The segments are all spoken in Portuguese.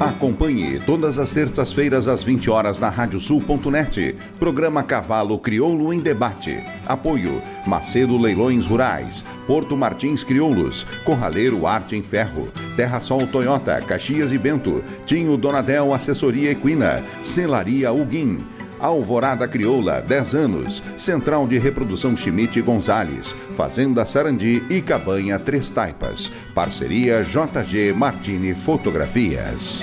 Acompanhe todas as terças-feiras às 20 horas na radiosul.net. Programa Cavalo Crioulo em Debate. Apoio Macedo Leilões Rurais, Porto Martins Crioulos, Corraleiro Arte em Ferro, Terra Sol Toyota, Caxias e Bento, Tinho Donadel Assessoria Equina, Celaria Uguim. Alvorada Crioula, 10 anos. Central de Reprodução Schmidt Gonzales. Fazenda Sarandi e Cabanha Três Taipas. Parceria JG Martini Fotografias.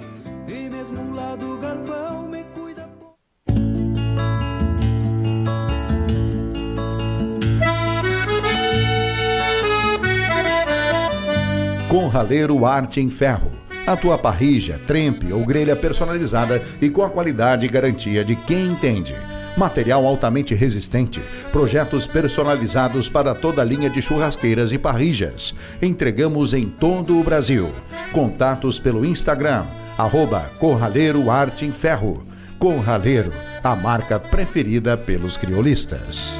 Raleiro arte em ferro. A tua parrija, trempe ou grelha personalizada e com a qualidade e garantia de quem entende. Material altamente resistente, projetos personalizados para toda a linha de churrasqueiras e parrijas. Entregamos em todo o Brasil. Contatos pelo Instagram, arroba Corraleiro Arte em Ferro. Corraleiro, a marca preferida pelos criolistas.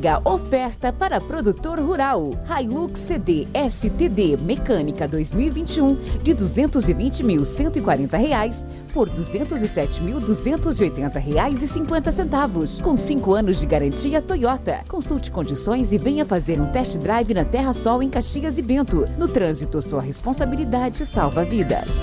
Mega oferta para produtor rural. Hilux CD STD Mecânica 2021 de 220.140 reais por 207.280 reais e 50 centavos, com 5 anos de garantia Toyota. Consulte condições e venha fazer um test drive na Terra Sol em Caxias e Bento. No trânsito, sua responsabilidade salva vidas.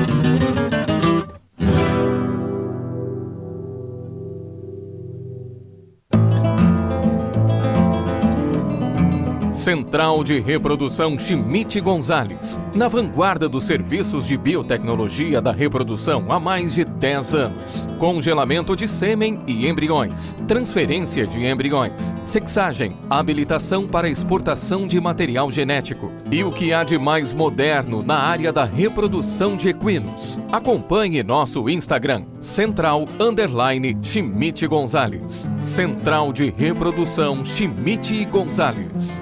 Central de Reprodução Schmidt Gonzales, na vanguarda dos serviços de biotecnologia da reprodução há mais de 10 anos. Congelamento de sêmen e embriões, transferência de embriões, sexagem, habilitação para exportação de material genético e o que há de mais moderno na área da reprodução de equinos. Acompanhe nosso Instagram, Central Underline Schmidt Gonzales. Central de Reprodução Schmidt Gonzales.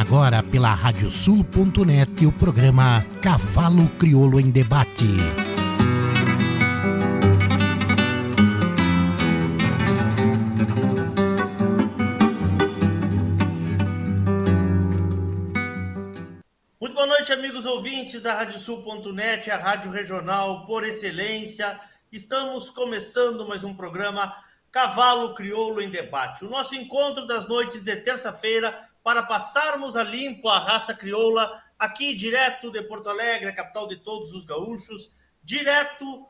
Agora pela radiosul.net o programa Cavalo Crioulo em Debate. Muito boa noite, amigos ouvintes da Radiosul.net, a rádio regional por excelência. Estamos começando mais um programa Cavalo Crioulo em Debate. O nosso encontro das noites de terça-feira para passarmos a limpo a raça crioula aqui direto de Porto Alegre, a capital de todos os gaúchos, direto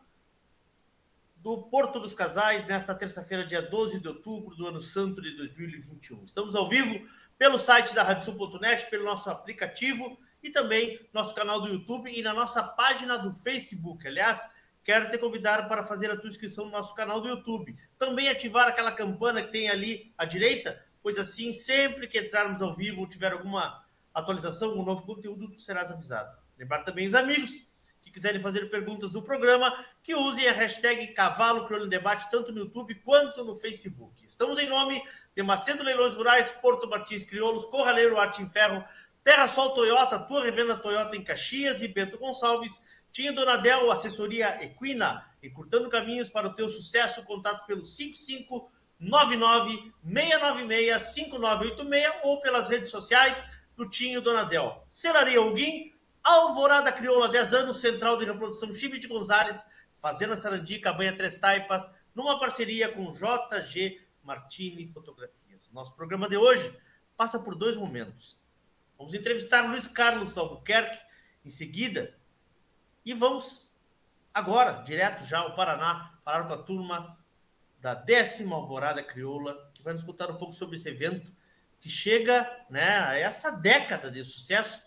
do Porto dos Casais, nesta terça-feira, dia 12 de outubro do ano santo de 2021. Estamos ao vivo pelo site da radiosul.net, pelo nosso aplicativo e também nosso canal do YouTube e na nossa página do Facebook. Aliás, quero te convidar para fazer a tua inscrição no nosso canal do YouTube. Também ativar aquela campana que tem ali à direita pois assim, sempre que entrarmos ao vivo ou tiver alguma atualização, um novo conteúdo, serás avisado. Lembrar também os amigos que quiserem fazer perguntas no programa, que usem a hashtag Cavalo Crioulo Debate, tanto no YouTube quanto no Facebook. Estamos em nome de Macedo Leilões Rurais, Porto Martins Crioulos, Corraleiro Arte em Ferro, Terra Sol Toyota, tua revenda Toyota em Caxias e Bento Gonçalves, Tinha Donadel, assessoria Equina, encurtando caminhos para o teu sucesso, contato pelo 55 996965986 ou pelas redes sociais do Tinho Donadel. Celaria Alguim, Alvorada Crioula, 10 anos, Central de Reprodução Chibe de Gonzales, Fazenda Sarandi, Cabanha Três Taipas, numa parceria com JG Martini Fotografias. Nosso programa de hoje passa por dois momentos. Vamos entrevistar Luiz Carlos Albuquerque em seguida e vamos agora, direto já ao Paraná, falar com a turma da décima Alvorada Crioula, que vai nos contar um pouco sobre esse evento que chega né, a essa década de sucesso.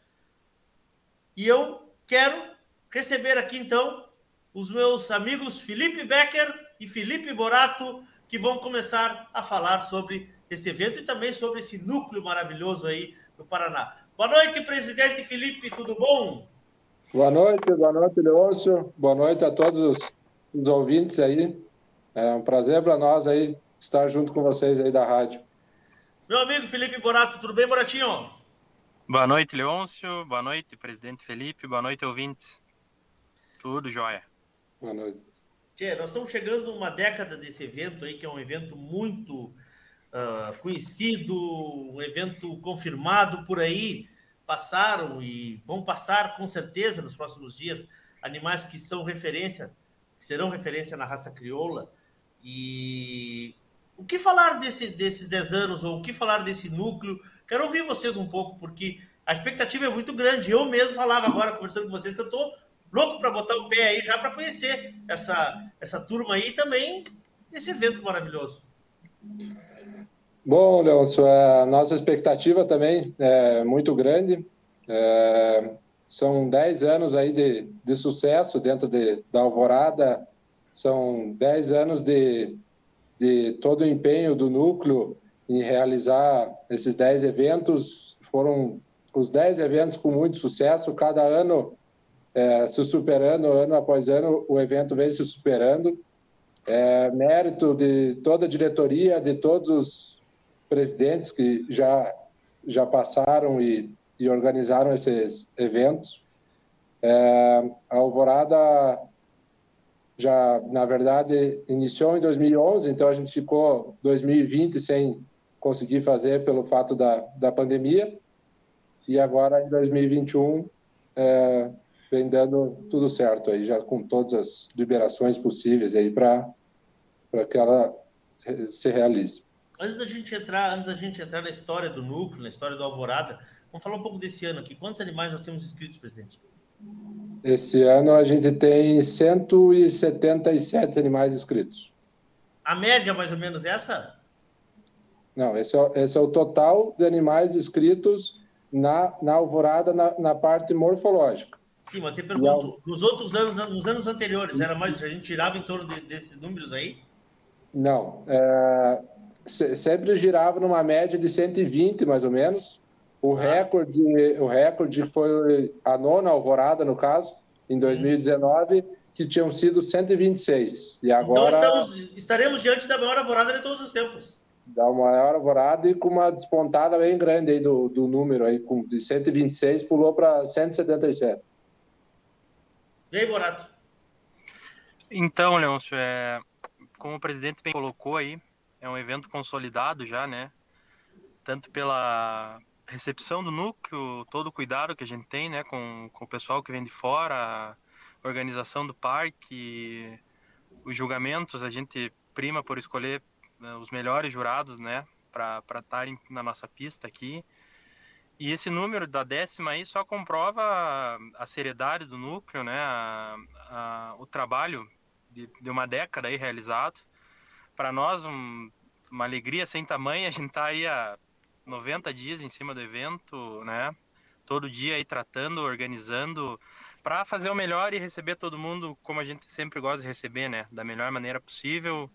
E eu quero receber aqui então os meus amigos Felipe Becker e Felipe Borato, que vão começar a falar sobre esse evento e também sobre esse núcleo maravilhoso aí do Paraná. Boa noite, presidente Felipe, tudo bom? Boa noite, boa noite, Leôncio. Boa noite a todos os, ouvintes aí. É um prazer para nós aí estar junto com vocês aí da rádio. Meu amigo Felipe Borato, tudo bem, Boratinho? Boa noite, Leôncio. Boa noite, presidente Felipe. Boa noite, ouvinte. Tudo jóia. Boa noite. Tchê, nós estamos chegando uma década desse evento aí, que é um evento muito uh, conhecido, um evento confirmado por aí. Passaram e vão passar com certeza nos próximos dias animais que são referência, que serão referência na raça crioula. E o que falar desse, desses 10 anos, ou o que falar desse núcleo? Quero ouvir vocês um pouco, porque a expectativa é muito grande. Eu mesmo falava agora, conversando com vocês, que eu estou louco para botar o pé aí já para conhecer essa, essa turma aí também, esse evento maravilhoso. Bom, Leôncio, a nossa expectativa também é muito grande. É, são 10 anos aí de, de sucesso dentro de, da Alvorada, são 10 anos de, de todo o empenho do núcleo em realizar esses 10 eventos. Foram os 10 eventos com muito sucesso, cada ano é, se superando, ano após ano, o evento vem se superando. É, mérito de toda a diretoria, de todos os presidentes que já, já passaram e, e organizaram esses eventos. É, a Alvorada já, na verdade, iniciou em 2011, então a gente ficou 2020 sem conseguir fazer pelo fato da, da pandemia. E agora, em 2021, é, vem dando tudo certo aí, já com todas as liberações possíveis aí para que ela se realize. Antes da gente entrar, antes da gente entrar na história do núcleo, na história do Alvorada, vamos falar um pouco desse ano aqui. Quantos animais nós temos inscritos, presidente? Esse ano a gente tem 177 animais inscritos. A média, mais ou menos, é essa? Não, esse é, esse é o total de animais inscritos na, na alvorada, na, na parte morfológica. Sim, mas te pergunto, nos outros anos, nos anos anteriores, era mais, a gente tirava em torno de, desses números aí? Não, é, sempre girava numa média de 120, mais ou menos. O ah. recorde, o recorde foi a nona alvorada, no caso, em 2019, que tinham sido 126. E então, agora... Então estamos, estaremos diante da maior alvorada de todos os tempos. Da maior alvorada e com uma despontada bem grande aí do, do número, aí, com, de 126 pulou para 177. E aí, Borato? Então, Leôncio, é, como o presidente bem colocou aí, é um evento consolidado já, né? Tanto pela recepção do núcleo, todo o cuidado que a gente tem, né, com, com o pessoal que vem de fora, a organização do parque, os julgamentos, a gente prima por escolher né, os melhores jurados, né, para estarem na nossa pista aqui. E esse número da décima aí só comprova a, seriedade do núcleo, né? A, a, o trabalho de, de, uma década aí realizado. Para nós, um, uma alegria sem tamanho, a gente tá aí há 90 dias em cima do evento, né? Todo dia aí tratando, organizando, para fazer o melhor e receber todo mundo como a gente sempre gosta de receber, né? Da melhor maneira possível,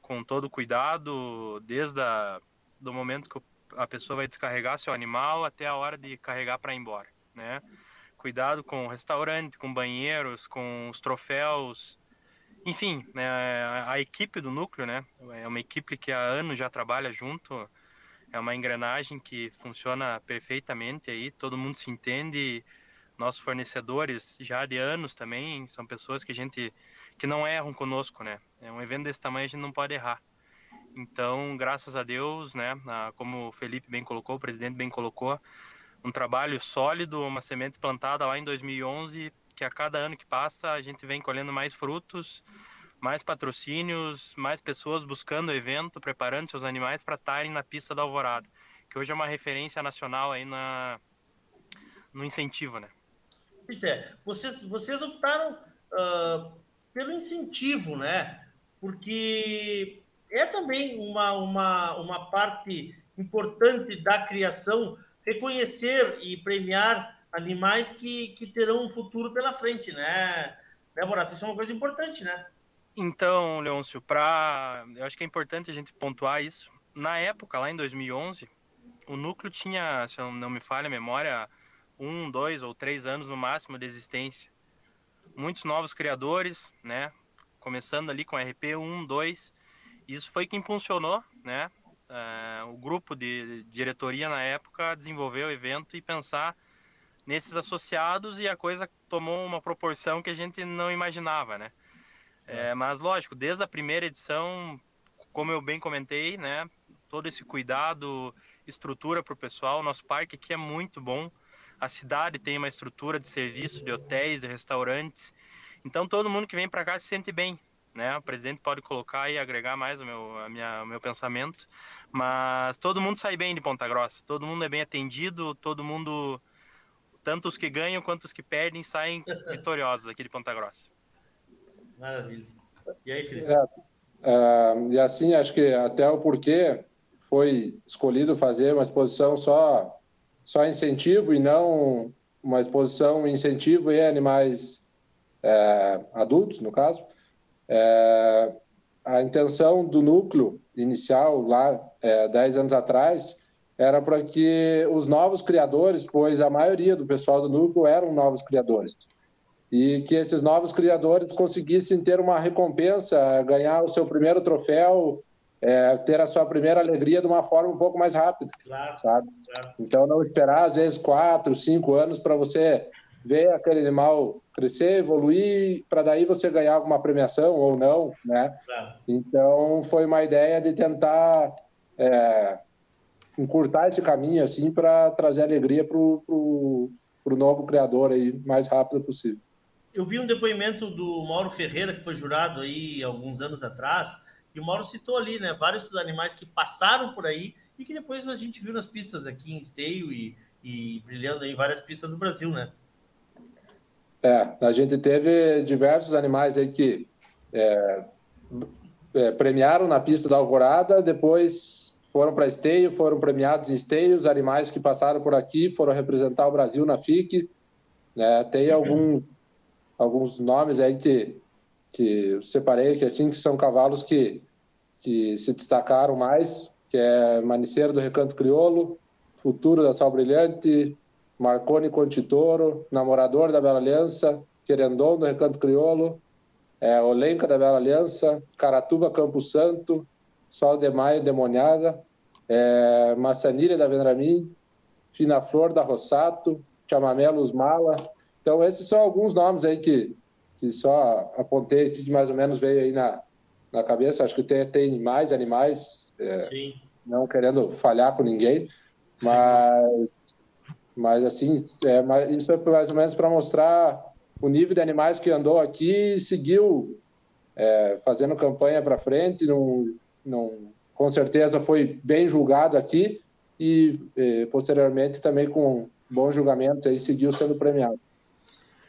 com todo cuidado, desde a, do momento que a pessoa vai descarregar seu animal até a hora de carregar para ir embora, né? Cuidado com o restaurante, com banheiros, com os troféus, enfim, né, a equipe do núcleo, né? É uma equipe que há anos já trabalha junto, é uma engrenagem que funciona perfeitamente aí, todo mundo se entende. Nossos fornecedores já de anos também são pessoas que a gente que não erram conosco, né? É um evento desse tamanho a gente não pode errar. Então, graças a Deus, né, como o Felipe bem colocou, o presidente bem colocou, um trabalho sólido, uma semente plantada lá em 2011, que a cada ano que passa a gente vem colhendo mais frutos, mais patrocínios, mais pessoas buscando o evento, preparando seus animais para estarem na pista da Alvorada, que hoje é uma referência nacional aí na no incentivo, né? Pois é, vocês, vocês optaram uh, pelo incentivo, né? Porque é também uma, uma, uma parte importante da criação reconhecer e premiar animais que, que terão um futuro pela frente, né? Né, Borato? Isso é uma coisa importante, né? Então, Leôncio, pra... eu acho que é importante a gente pontuar isso. Na época, lá em 2011, o núcleo tinha, se não me falha a memória, um, dois ou três anos no máximo de existência. Muitos novos criadores, né? Começando ali com RP 1, 2, isso foi que impulsionou, né? Uh, o grupo de diretoria na época desenvolver o evento e pensar nesses associados e a coisa tomou uma proporção que a gente não imaginava, né? É, mas lógico, desde a primeira edição, como eu bem comentei, né? Todo esse cuidado, estrutura para o pessoal. Nosso parque aqui é muito bom. A cidade tem uma estrutura de serviço, de hotéis, de restaurantes. Então todo mundo que vem para cá se sente bem, né? O presidente pode colocar e agregar mais o meu, a minha, o meu pensamento, mas todo mundo sai bem de Ponta Grossa, todo mundo é bem atendido, todo mundo, tanto os que ganham quanto os que perdem, saem vitoriosos aqui de Ponta Grossa. Maravilha. E aí, Felipe? É, uh, e assim, acho que até o porquê foi escolhido fazer uma exposição só, só incentivo e não uma exposição incentivo e animais é, adultos, no caso, é, a intenção do núcleo inicial, lá, é, 10 anos atrás, era para que os novos criadores, pois a maioria do pessoal do núcleo eram novos criadores, e que esses novos criadores conseguissem ter uma recompensa, ganhar o seu primeiro troféu, é, ter a sua primeira alegria de uma forma um pouco mais rápida, claro, sabe? Claro. Então não esperar às vezes quatro, cinco anos para você ver aquele animal crescer, evoluir, para daí você ganhar alguma premiação ou não, né? Claro. Então foi uma ideia de tentar é, encurtar esse caminho assim para trazer alegria para o novo criador aí mais rápido possível. Eu vi um depoimento do Mauro Ferreira que foi jurado aí alguns anos atrás e o Mauro citou ali, né, vários dos animais que passaram por aí e que depois a gente viu nas pistas aqui em Esteio e, e brilhando em várias pistas do Brasil, né? É, a gente teve diversos animais aí que é, é, premiaram na pista da Alvorada, depois foram para esteio, foram premiados em esteios, animais que passaram por aqui foram representar o Brasil na FIC. Né? Tem uhum. alguns, alguns nomes aí que, que separei, que assim que são cavalos que, que se destacaram mais, que é Maniceiro do Recanto Criolo, Futuro da Sal Brilhante, Marconi Contitoro, Namorador da Bela Aliança, Querendon do Recanto Criolo, é, Olenca da Bela Aliança, Caratuba Campo Santo, Sol de Maio Demoniada, é, Maçanilha da Vendramin, Fina Flor da Rossato, Chamamelos Mala. Então, esses são alguns nomes aí que, que só apontei que mais ou menos veio aí na, na cabeça. Acho que tem, tem mais animais, é, não querendo falhar com ninguém, mas mas, assim, é, isso é mais ou menos para mostrar o nível de animais que andou aqui e seguiu é, fazendo campanha para frente. Não, não, com certeza foi bem julgado aqui e, e posteriormente também com bons julgamentos aí seguiu sendo premiado.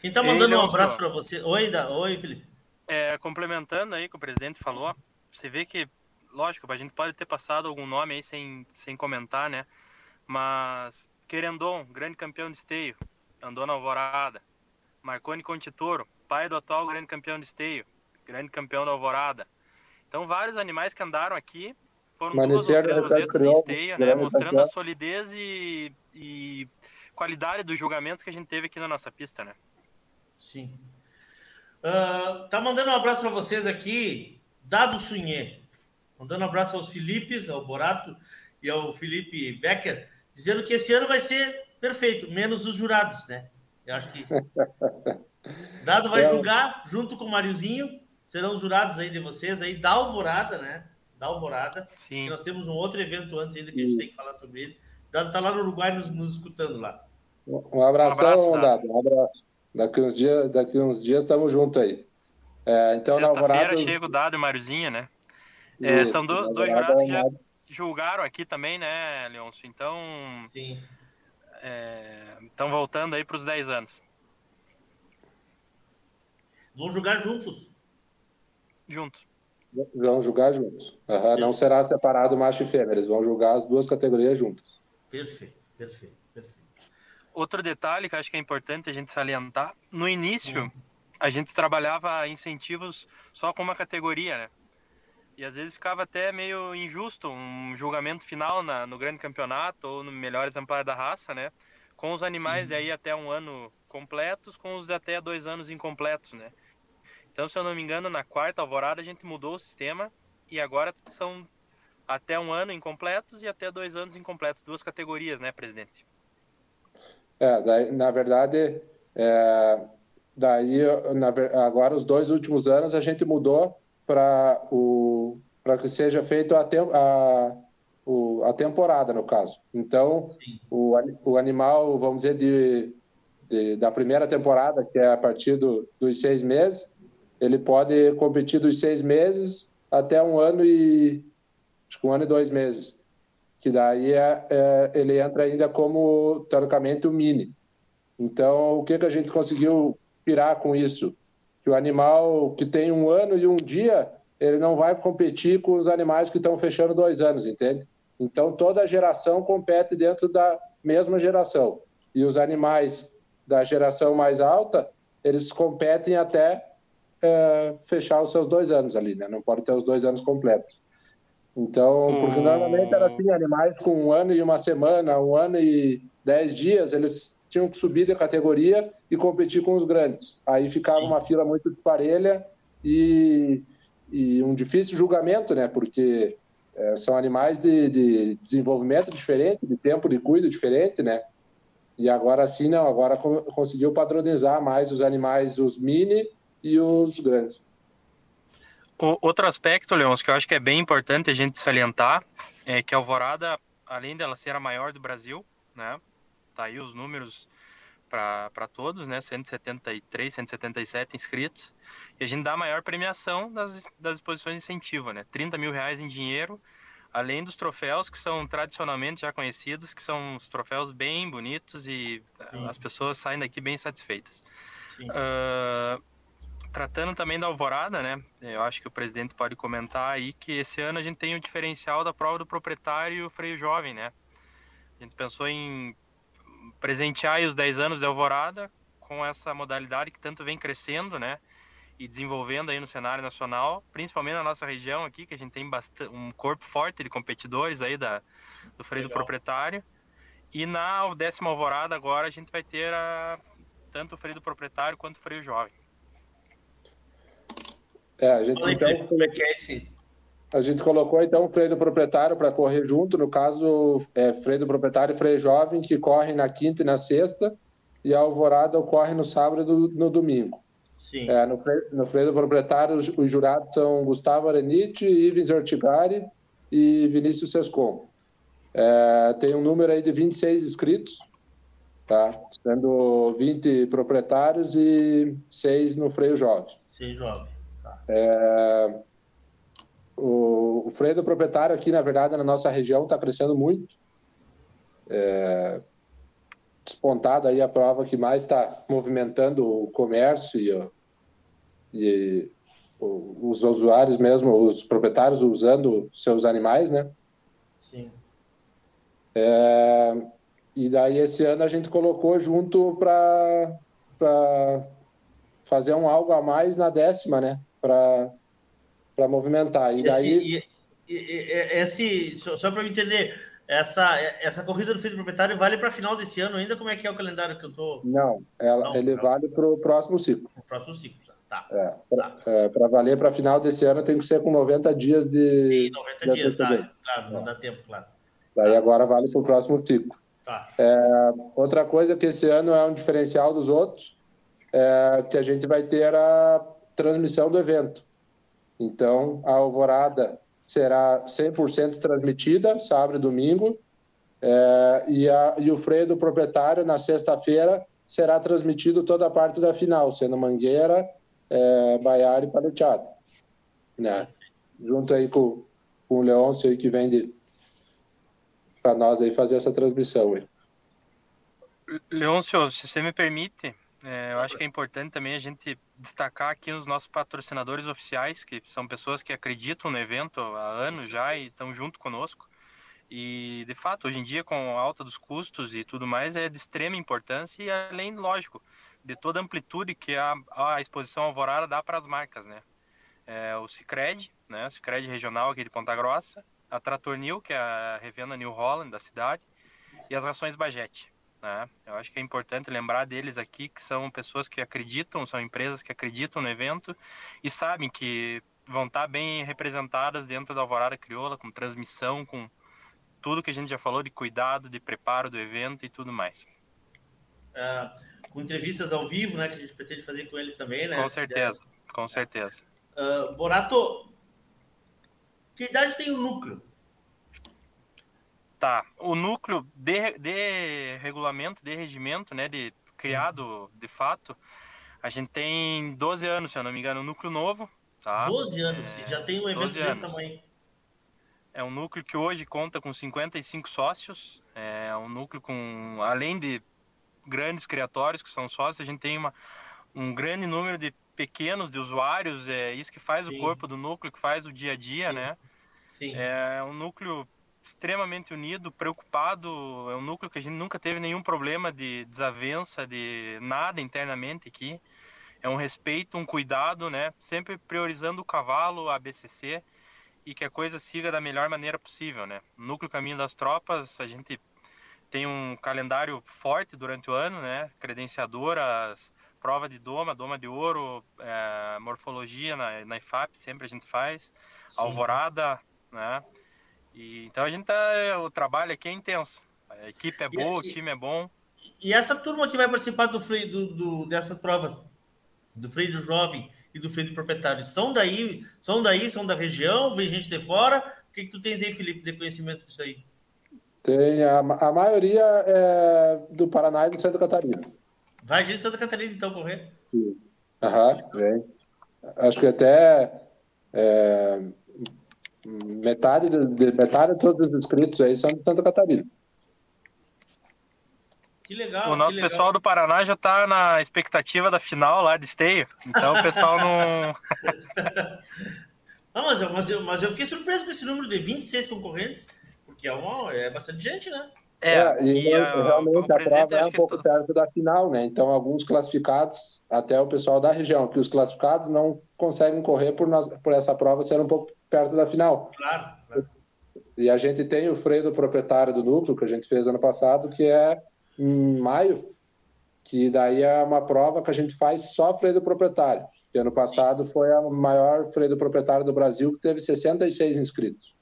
Quem está mandando Ei, um abraço para você? Oi, da... Oi, Felipe. É, complementando aí o que o presidente falou, você vê que, lógico, a gente pode ter passado algum nome aí sem, sem comentar, né? Mas Querendon, grande campeão de esteio, andou na Alvorada. Marconi Contitoro, pai do atual grande campeão de esteio, grande campeão da Alvorada. Então, vários animais que andaram aqui foram duas ou três rosetas de esteio, né, mostrando a solidez e, e qualidade dos julgamentos que a gente teve aqui na nossa pista, né? Sim. Uh, tá mandando um abraço para vocês aqui, Dado Sunhê. Mandando um abraço aos Filipes, ao Borato e ao Felipe Becker dizendo que esse ano vai ser perfeito, menos os jurados, né? Eu acho que. Dado vai é. julgar, junto com o Mariozinho, serão os jurados aí de vocês aí, da Alvorada, né? Da Alvorada. Sim. Nós temos um outro evento antes ainda que a gente tem que falar sobre ele. Dado tá lá no Uruguai nos, nos escutando lá. Um abração, um abraço, Dado. Um abraço. Daqui uns dias, daqui uns dias estamos juntos aí. É, então, Sexta-feira Alvorada... chega o Dado e o Mariozinho, né? É, são do, dois jurados que já julgaram aqui também, né, Leôncio? Então. Sim. Estão é, voltando aí para os 10 anos. Vão jogar juntos. Juntos. Vão jogar juntos. Uhum, não será separado macho e fêmea, eles vão jogar as duas categorias juntas. Perfeito, perfeito. Outro detalhe que acho que é importante a gente salientar: no início, hum. a gente trabalhava incentivos só com uma categoria, né? E às vezes ficava até meio injusto um julgamento final na, no grande campeonato ou no melhor exemplar da raça, né? Com os animais Sim. de aí até um ano completos, com os de até dois anos incompletos, né? Então, se eu não me engano, na quarta alvorada a gente mudou o sistema e agora são até um ano incompletos e até dois anos incompletos, duas categorias, né, presidente? É, daí, na verdade, é, daí na, agora os dois últimos anos a gente mudou para o para que seja feito a, a, o, a temporada no caso. Então o, o animal, vamos dizer de, de, da primeira temporada, que é a partir do, dos seis meses, ele pode competir dos seis meses até um ano e acho que um ano e dois meses, que daí é, é ele entra ainda como teoricamente o mini. Então o que que a gente conseguiu pirar com isso? que o animal que tem um ano e um dia, ele não vai competir com os animais que estão fechando dois anos, entende? Então, toda geração compete dentro da mesma geração. E os animais da geração mais alta, eles competem até é, fechar os seus dois anos ali, né? Não pode ter os dois anos completos. Então, porque normalmente era assim, animais com um ano e uma semana, um ano e dez dias, eles tinham que subir de categoria e competir com os grandes. Aí ficava Sim. uma fila muito disparelha e, e um difícil julgamento, né? Porque é, são animais de, de, desenvolvimento diferente, de tempo de cuido diferente, né? E agora sim, não, agora conseguiu padronizar mais os animais, os mini e os grandes. O, outro aspecto, Leôncio, que eu acho que é bem importante a gente salientar, é que a Alvorada, além dela ser a maior do Brasil, né? Tá aí os números para todos, né? 173, 177 inscritos. E a gente dá a maior premiação das, das exposições de incentivo, né? 30 mil reais em dinheiro, além dos troféus que são tradicionalmente já conhecidos, que são os troféus bem bonitos e Sim. as pessoas saem daqui bem satisfeitas. Uh, tratando também da alvorada, né? Eu acho que o presidente pode comentar aí que esse ano a gente tem o diferencial da prova do proprietário e o freio jovem, né? A gente pensou em presentear os 10 anos de alvorada com essa modalidade que tanto vem crescendo, né? E desenvolvendo aí no cenário nacional, principalmente na nossa região aqui, que a gente tem bastante, um corpo forte de competidores aí da, do freio Legal. do proprietário. E na décima alvorada agora a gente vai ter a, tanto o freio do proprietário quanto o freio jovem. É, a gente, então, como é que é esse? A gente colocou então o freio do proprietário para correr junto, no caso, é, freio do proprietário e freio jovem, que correm na quinta e na sexta, e a alvorada ocorre no sábado e no domingo. Sim. É, no, freio, no freio do proprietário, os, os jurados são Gustavo Areniti, Ives Ortigari e Vinícius Sescon. É, tem um número aí de 26 inscritos, tá? sendo 20 proprietários e 6 no freio jovem. 6 jovem, tá. É, o, o, freio do proprietário aqui, na verdade, na nossa região está crescendo muito. É, despontado aí a prova que mais está movimentando o comércio e, e os usuários mesmo, os proprietários usando seus animais, né? Sim. É, e daí esse ano a gente colocou junto para fazer um algo a mais na décima, né? Para movimentar. E daí. Esse, e, e, esse só, só para entender, essa, essa corrida do filho do proprietário vale para final desse ano ainda? Como é que é o calendário que eu tô? Não, ela, não, ele não. vale para o próximo ciclo. O próximo ciclo, tá. É, para tá. é, valer para final desse ano tem que ser com 90 dias de. Sim, 90 de dias, tá. Claro, não dá tempo, claro. Daí agora vale para o próximo ciclo. Tá. É, outra coisa que esse ano é um diferencial dos outros é que a gente vai ter a transmissão do evento. Então, a alvorada será 100% transmitida, sábado e domingo, é, e, a, e o freio do proprietário, na sexta-feira, será transmitido toda a parte da final, sendo Mangueira, é, e Paleteado. Né? Junto aí com, com o Leôncio aí, que vem para nós aí fazer essa transmissão. Aí. Leôncio, se você me permite, é, eu acho que é importante também a gente destacar aqui os nossos patrocinadores oficiais, que são pessoas que acreditam no evento há anos já e estão junto conosco. E, de fato, hoje em dia, com a alta dos custos e tudo mais, é de extrema importância e, além, lógico, de toda a amplitude que a, a exposição Alvorada dá para as marcas, né? É, o Cicred, né? O Cicred regional aqui de Ponta Grossa, a Trator New, que é a revenda New Holland da cidade, e as rações Bajete. Né? Eu acho que é importante lembrar deles aqui, que são pessoas que acreditam, são empresas que acreditam no evento e sabem que vão estar bem representadas dentro da Alvorada Crioula, com transmissão, com tudo que a gente já falou de cuidado, de preparo do evento e tudo mais. É, com entrevistas ao vivo, né, que a gente pretende fazer com eles também, né? Com certeza, com certeza. Uh, Borato, que idade tem o núcleo? Tá. O núcleo de, de regulamento, de regimento, né, de criado de fato, a gente tem 12 anos, se eu não me engano, um núcleo novo, tá? 12 anos, é, já tem um evento desse tamanho. É um núcleo que hoje conta com 55 sócios, é um núcleo com, além de grandes criatórios que são sócios, a gente tem uma, um grande número de pequenos de usuários, é isso que faz Sim. o corpo do núcleo, que faz o dia a dia, Sim. né? Sim. É um núcleo extremamente unido, preocupado, é um núcleo que a gente nunca teve nenhum problema de desavença, de nada internamente aqui. É um respeito, um cuidado, né? Sempre priorizando o cavalo, a BCC e que a coisa siga da melhor maneira possível, né? Núcleo Caminho das Tropas, a gente tem um calendário forte durante o ano, né? Credenciadoras, prova de doma, doma de ouro, é, morfologia na, na IFAP, sempre a gente faz, Sim. alvorada, né? E, então a gente tá, o trabalho aqui é intenso. A equipe é boa, e, o time é bom. E essa turma que vai participar do freio do, do, dessas provas, do freio do jovem e do freio do proprietário, são daí, são daí, são da região, vem gente de fora? O que, que tu tens aí, Felipe, de conhecimento disso aí? Tem, a, a maioria é do Paraná e do Santa Catarina. Vai gente de Santa Catarina, então, correr? Sim. Aham, vem. Acho que até é, metade de, de, metade de todos os inscritos aí são de Santa Catarina. Que legal. O nosso legal. pessoal do Paraná já tá na expectativa da final lá de esteio. Então o pessoal não. não, mas, eu, mas, eu, mas eu fiquei surpreso com esse número de 26 concorrentes, porque é, uma, é bastante gente, né? É, é e, e a, realmente a prova é um pouco tô... perto da final, né? Então, alguns classificados, até o pessoal da região, que os classificados não conseguem correr por, nós, por essa prova ser um pouco perto da final. Claro, claro. E a gente tem o freio do proprietário do núcleo, que a gente fez ano passado, que é em maio, que daí é uma prova que a gente faz só freio do proprietário. Que ano passado foi a maior freio do proprietário do Brasil, que teve 66 inscritos.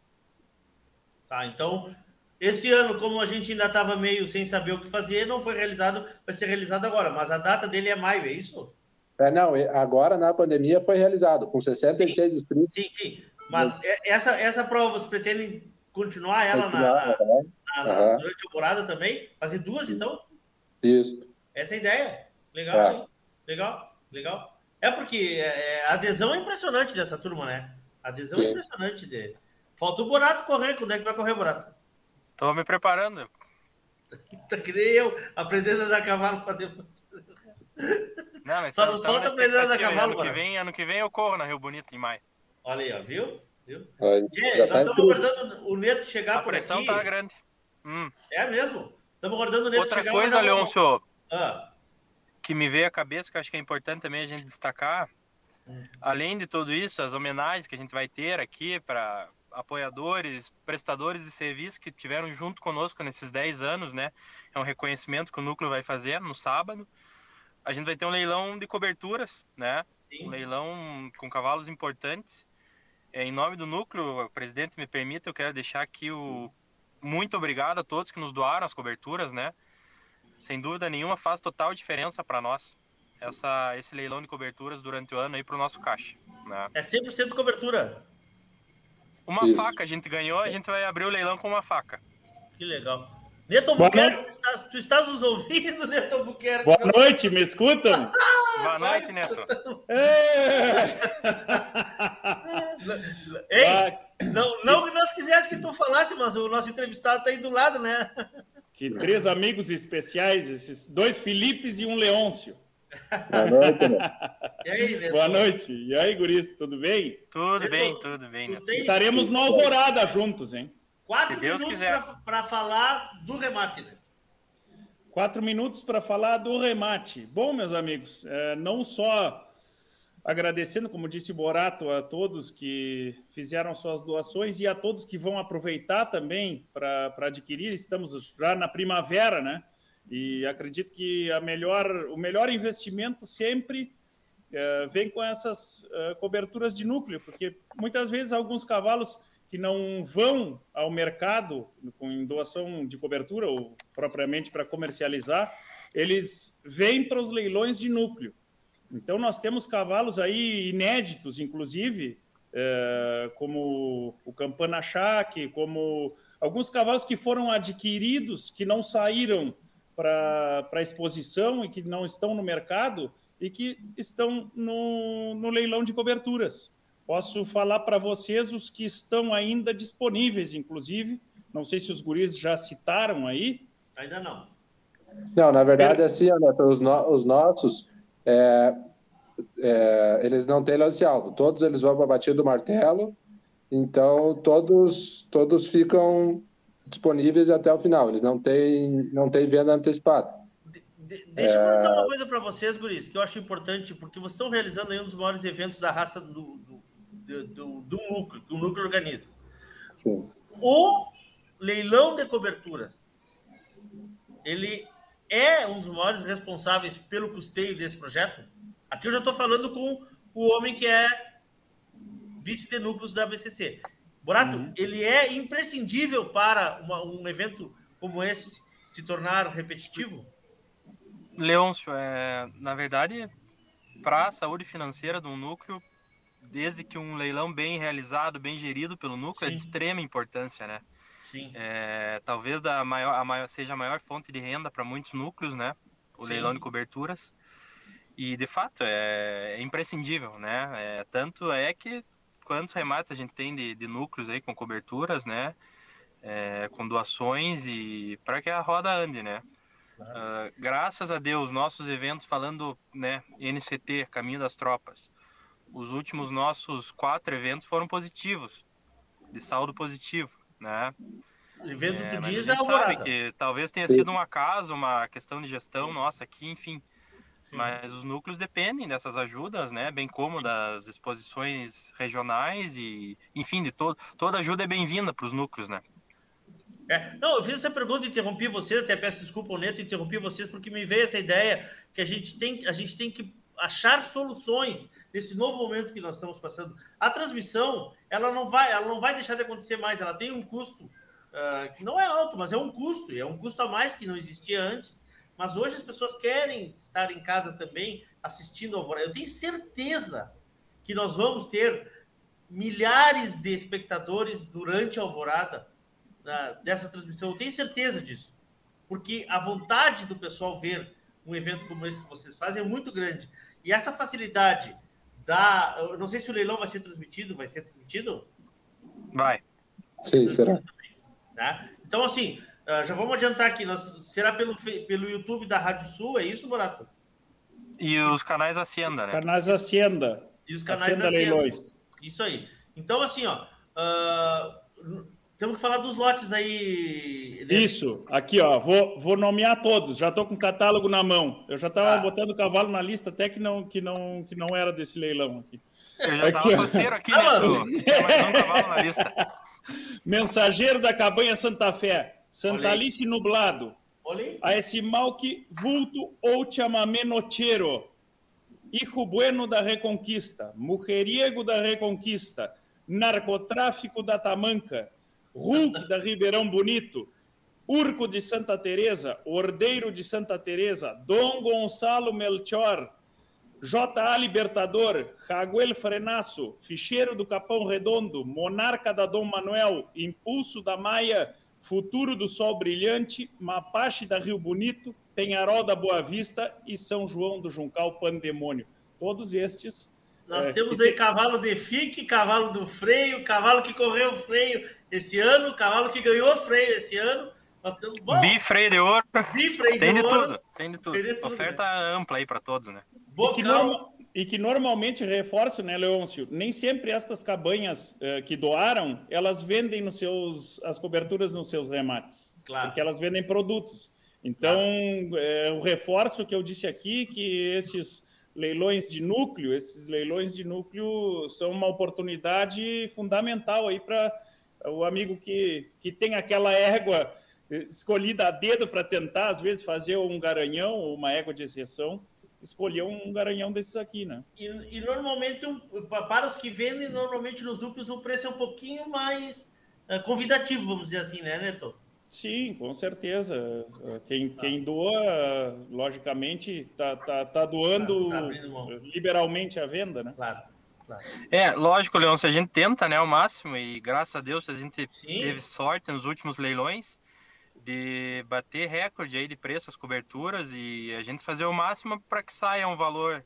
Tá, então, esse ano, como a gente ainda estava meio sem saber o que fazer, não foi realizado, vai ser realizado agora, mas a data dele é maio, é isso? É, não, agora na pandemia foi realizado, com 66 sim, inscritos. Sim, sim, mas essa, essa prova, vocês pretendem continuar ela continuar, na, uhum. na, na, durante a temporada também? Fazer duas, então? Isso. Essa é a ideia. Legal, é. legal, legal. É porque é, a adesão é impressionante dessa turma, né? A adesão Sim. é impressionante dele. Falta o Borato correr. Quando é que vai correr, Borato? Tô me preparando. tá que nem eu, aprendendo a dar cavalo para depois. Não, mas Só nos falta aprender a dar cavalo, ano que, vem, ano que vem eu corro na Rio Bonito, em maio. Olha aí, ó, viu? viu? Gente, nós estamos aguardando o Neto chegar a por aqui. A pressão tá grande. Hum. É mesmo? Estamos aguardando o Neto Outra chegar. Outra coisa, Leôncio, ah. que me veio à cabeça, que eu acho que é importante também a gente destacar, hum. além de tudo isso, as homenagens que a gente vai ter aqui para apoiadores, prestadores de serviço que tiveram junto conosco nesses 10 anos, né? É um reconhecimento que o núcleo vai fazer no sábado. A gente vai ter um leilão de coberturas, né? Sim. Um leilão com cavalos importantes. É, em nome do núcleo, presidente me permita, eu quero deixar aqui o muito obrigado a todos que nos doaram as coberturas, né? Sem dúvida nenhuma faz total diferença para nós essa esse leilão de coberturas durante o ano aí para o nosso caixa. Né? É 100% cobertura. Uma Isso. faca a gente ganhou, a gente vai abrir o leilão com uma faca. Que legal. Neto Buquerque, tu, estás, tu estás nos ouvindo, Neto Buquerque? Boa noite, me escutam? Boa noite, Neto. Ei, não, não que nós quisesse que tu falasse, mas o nosso entrevistado está aí do lado, né? Que três amigos especiais, esses dois Filipes e um Leôncio. Boa noite, E aí, Neto? Boa noite. E aí, Guris, tudo bem? Tudo Neto, bem, tudo bem. Neto. Estaremos no Alvorada juntos, hein? Quatro minutos para falar do remate, né? Quatro minutos para falar do remate. Bom, meus amigos, é, não só agradecendo, como disse Borato, a todos que fizeram suas doações e a todos que vão aproveitar também para adquirir. Estamos já na primavera, né? E acredito que a melhor, o melhor investimento sempre uh, vem com essas uh, coberturas de núcleo, porque muitas vezes alguns cavalos que não vão ao mercado com doação de cobertura ou propriamente para comercializar, eles vêm para os leilões de núcleo. Então nós temos cavalos aí inéditos, inclusive, uh, como o Campana Chaque, como alguns cavalos que foram adquiridos, que não saíram para exposição e que não estão no mercado e que estão no, no leilão de coberturas. Posso falar para vocês os que estão ainda disponíveis, inclusive. Não sei se os guris já citaram aí. Ainda não. Não, na verdade, é assim, Neto, os, no, os nossos, é, é, eles não têm lance-alvo. Todos eles vão para a batida do martelo. Então, todos, todos ficam disponíveis até o final. Eles não têm, não têm venda antecipada. De, de, deixa eu perguntar é... uma coisa para vocês, Guris, que eu acho importante, porque vocês estão realizando aí um dos maiores eventos da raça do, do, do, do núcleo, que o núcleo organiza. Sim. O leilão de coberturas, ele é um dos maiores responsáveis pelo custeio desse projeto? Aqui eu já estou falando com o homem que é vice de núcleos da BCC. Borato, uhum. ele é imprescindível para uma, um evento como esse se tornar repetitivo? Leôncio, é, na verdade, para a saúde financeira de um núcleo, desde que um leilão bem realizado, bem gerido pelo núcleo, Sim. é de extrema importância, né? Sim. É, talvez da maior, a maior, seja a maior fonte de renda para muitos núcleos, né? O Sim. leilão de coberturas. E, de fato, é, é imprescindível, né? É, tanto é que quantos remates a gente tem de, de núcleos aí com coberturas, né? É, com doações e para que a roda ande, né? Uh, graças a Deus, nossos eventos falando, né, NCT, Caminho das Tropas, os últimos nossos quatro eventos foram positivos, de saldo positivo, né? O evento É, do a é alvorada. que talvez tenha sido um acaso, uma questão de gestão nossa aqui, enfim. Sim. Mas os núcleos dependem dessas ajudas, né? Bem como das exposições regionais e, enfim, de todo, toda ajuda é bem-vinda para os núcleos, né? É, não, eu fiz essa pergunta, interrompi vocês, até peço desculpa Neto, interrompi vocês, porque me veio essa ideia que a gente tem, a gente tem que achar soluções nesse novo momento que nós estamos passando. A transmissão, ela não vai, ela não vai deixar de acontecer mais, ela tem um custo ah, que não é alto, mas é um custo, e é um custo a mais que não existia antes. Mas hoje as pessoas querem estar em casa também assistindo ao Alvorada. Eu tenho certeza que nós vamos ter milhares de espectadores durante a Alvorada da- dessa transmissão. Eu tenho certeza disso. Porque a vontade do pessoal ver um evento como esse que vocês fazem é muito grande. E essa facilidade da. Eu não sei se o leilão vai ser transmitido, vai ser transmitido? Vai. Sim, será? Tá? Então, assim, ah, já vamos adiantar aqui. Nós, será pelo, pelo YouTube da Rádio Sul, é isso, Morato? E os canais Hacienda, né? Canais Hacienda. E os canais Hacienda da Hacienda. Leilões. Isso aí. Então, assim, ó. ah, temos que falar dos lotes aí. né? Isso, aqui ó, vou, vou nomear todos, já estou com o catálogo na mão. Eu já estava Ah. botando o cavalo na lista, até que não, que não, que não era desse leilão aqui. Eu já Aqui, tava ó. faceiro aqui, Ah, né? um cavalo na lista. Mensageiro da Cabanha Santa Fé. Santalice Nublado, a esse Malque Vulto ou Chamamé Nochero, Hijo Bueno da Reconquista, Mujeriego da Reconquista, Narcotráfico da Tamanca, Hulk da Ribeirão Bonito, Urco de Santa Teresa, Ordeiro de Santa Teresa, Dom Gonçalo Melchor, J.A. Libertador, Raguel Frenaço, Ficheiro do Capão Redondo, Monarca da Dom Manuel, Impulso da Maia, Futuro do Sol Brilhante, Mapache da Rio Bonito, Penharol da Boa Vista e São João do Juncal Pandemônio. Todos estes. Nós é, temos aí cavalo de fique, cavalo do freio, cavalo que correu o freio esse ano, cavalo que ganhou freio esse ano. Nós temos bom, Bi, freio de ouro. bifreio Tem de ouro, tudo. Tem de tudo. Tem de tudo, Oferta ampla aí para todos, né? E que, bocal. norma- e que normalmente reforço, né, Leôncio? Nem sempre estas cabanhas eh, que doaram, elas vendem nos seus, as coberturas nos seus remates. Claro. Porque elas vendem produtos. Então, é, o reforço que eu disse aqui, que esses leilões de núcleo, esses leilões de núcleo são uma oportunidade fundamental aí para o amigo que, que tem aquela égua eh, escolhida a dedo para tentar, às vezes, fazer um garanhão ou uma égua de exceção, escolher um garanhão desses aqui, né? E, e normalmente, pa- para os que vendem, normalmente nos núcleos o preço é um pouquinho mais eh, convidativo, vamos dizer assim, né, Neto? Sim, com certeza. Quem, quem doa, logicamente, está tá, tá doando Tá- tá liberalmente a venda, né? Claro. claro. É, lógico, Leão, se a gente tenta, né, ao máximo, e graças a Deus a gente Sim. teve sorte nos últimos leilões de bater recorde aí de preço as coberturas e a gente fazer o máximo para que saia um valor,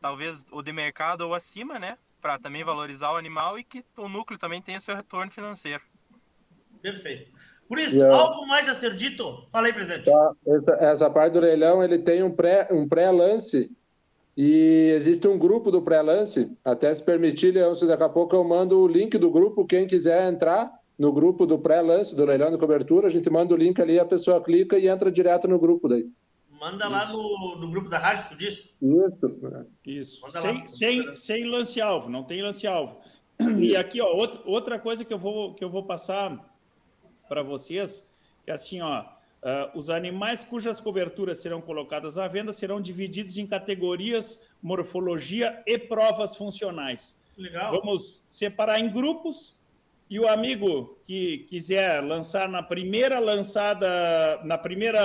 talvez ou de mercado ou acima, né, para também valorizar o animal e que o núcleo também tenha seu retorno financeiro. Perfeito. Por isso, a- algo mais a ser dito? Fala aí, presidente. Tá, essa, essa parte do leilão ele tem um pré um pré-lance e existe um grupo do pré-lance. Até se permitir, Leão, se daqui a pouco eu mando o link do grupo, quem quiser entrar no grupo do pré-lance do leilão de cobertura, a gente manda o link ali, a pessoa clica e entra direto no grupo daí. Manda lá no, no grupo da rádio, tu disse? Isso. Isso. Sem, sem, sem lance-alvo, não tem lance-alvo. E aqui, ó, outra, outra coisa que eu vou, que eu vou passar para vocês, que é assim, ó, ah, os animais cujas coberturas serão colocadas à venda serão divididos em categorias, morfologia e provas funcionais. Legal. Vamos separar em grupos e o amigo que quiser lançar na primeira lançada, na primeira,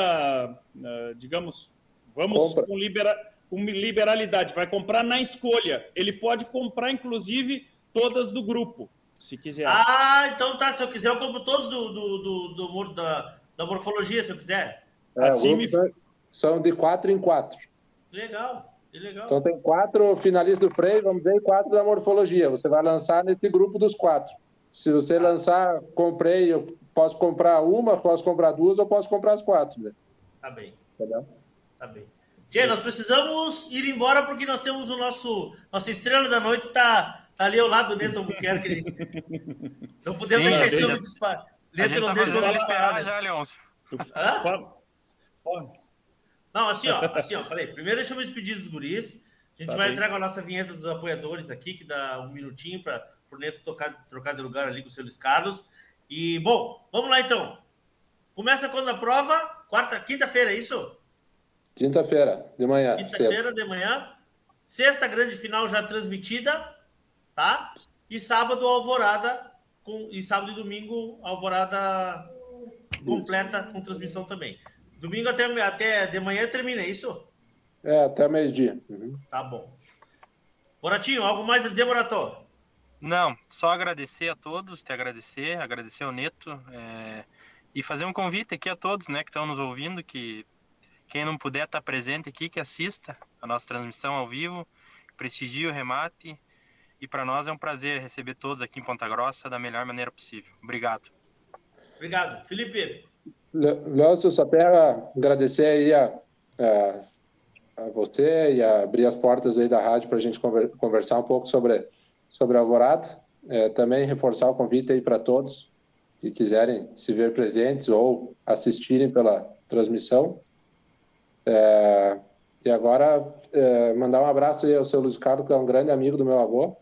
ah, digamos, vamos Compra. com, libera, com liberalidade, vai comprar na escolha. Ele pode comprar, inclusive, todas do grupo, se quiser. Ah, então tá. Se eu quiser, eu compro todos do, do, do, do da, da morfologia, se eu quiser. É, Assim me- são, são de quatro em quatro. Legal. Legal. Então tem quatro finalistas do freio, vamos dizer, e quatro da morfologia. Você vai lançar nesse grupo dos quatro. Se você lançar, comprei, eu posso comprar uma, posso comprar duas ou posso comprar as quatro. né? Tá bem. Entendeu? Tá bem. Nós precisamos ir embora porque nós temos o nosso. Nossa estrela da noite está tá ali ao lado do Neto Albuquerque. Não podemos Sim, deixar a esse homem disparar. Neto não tá deixa o ele disparar. já, Leôncio. Não, assim, ó, assim, ó, peraí. Primeiro deixa eu me despedir dos guris. A gente Tá vai bem. entrar com a nossa vinheta dos apoiadores aqui, que dá um minutinho para o Neto tocar, trocar de lugar ali com o seu Luiz Carlos. E, bom, vamos lá então. Começa quando a prova? Quarta, quinta-feira, é isso? Quinta-feira, de manhã. Quinta-feira de manhã. Sexta, grande final já transmitida, tá? E sábado, alvorada. Com, e sábado e domingo, alvorada completa com transmissão também. Domingo até, até de manhã termina, é isso? É, até meio-dia. Uhum. Tá bom. Moratinho, algo mais a dizer, Morató? Não, só agradecer a todos, te agradecer, agradecer ao Neto é, e fazer um convite aqui a todos, né, que estão nos ouvindo, que quem não puder estar presente aqui, que assista a nossa transmissão ao vivo, prestigie o remate e para nós é um prazer receber todos aqui em Ponta Grossa da melhor maneira possível. Obrigado. Obrigado. Felipe, Leôncio, só quero agradecer aí a, a, a você e a abrir as portas aí da rádio para a gente conver- conversar um pouco sobre, sobre a Alvorada. É, também reforçar o convite aí para todos que quiserem se ver presentes ou assistirem pela transmissão. É, e agora, é, mandar um abraço aí ao seu Luiz Carlos, que é um grande amigo do meu avô.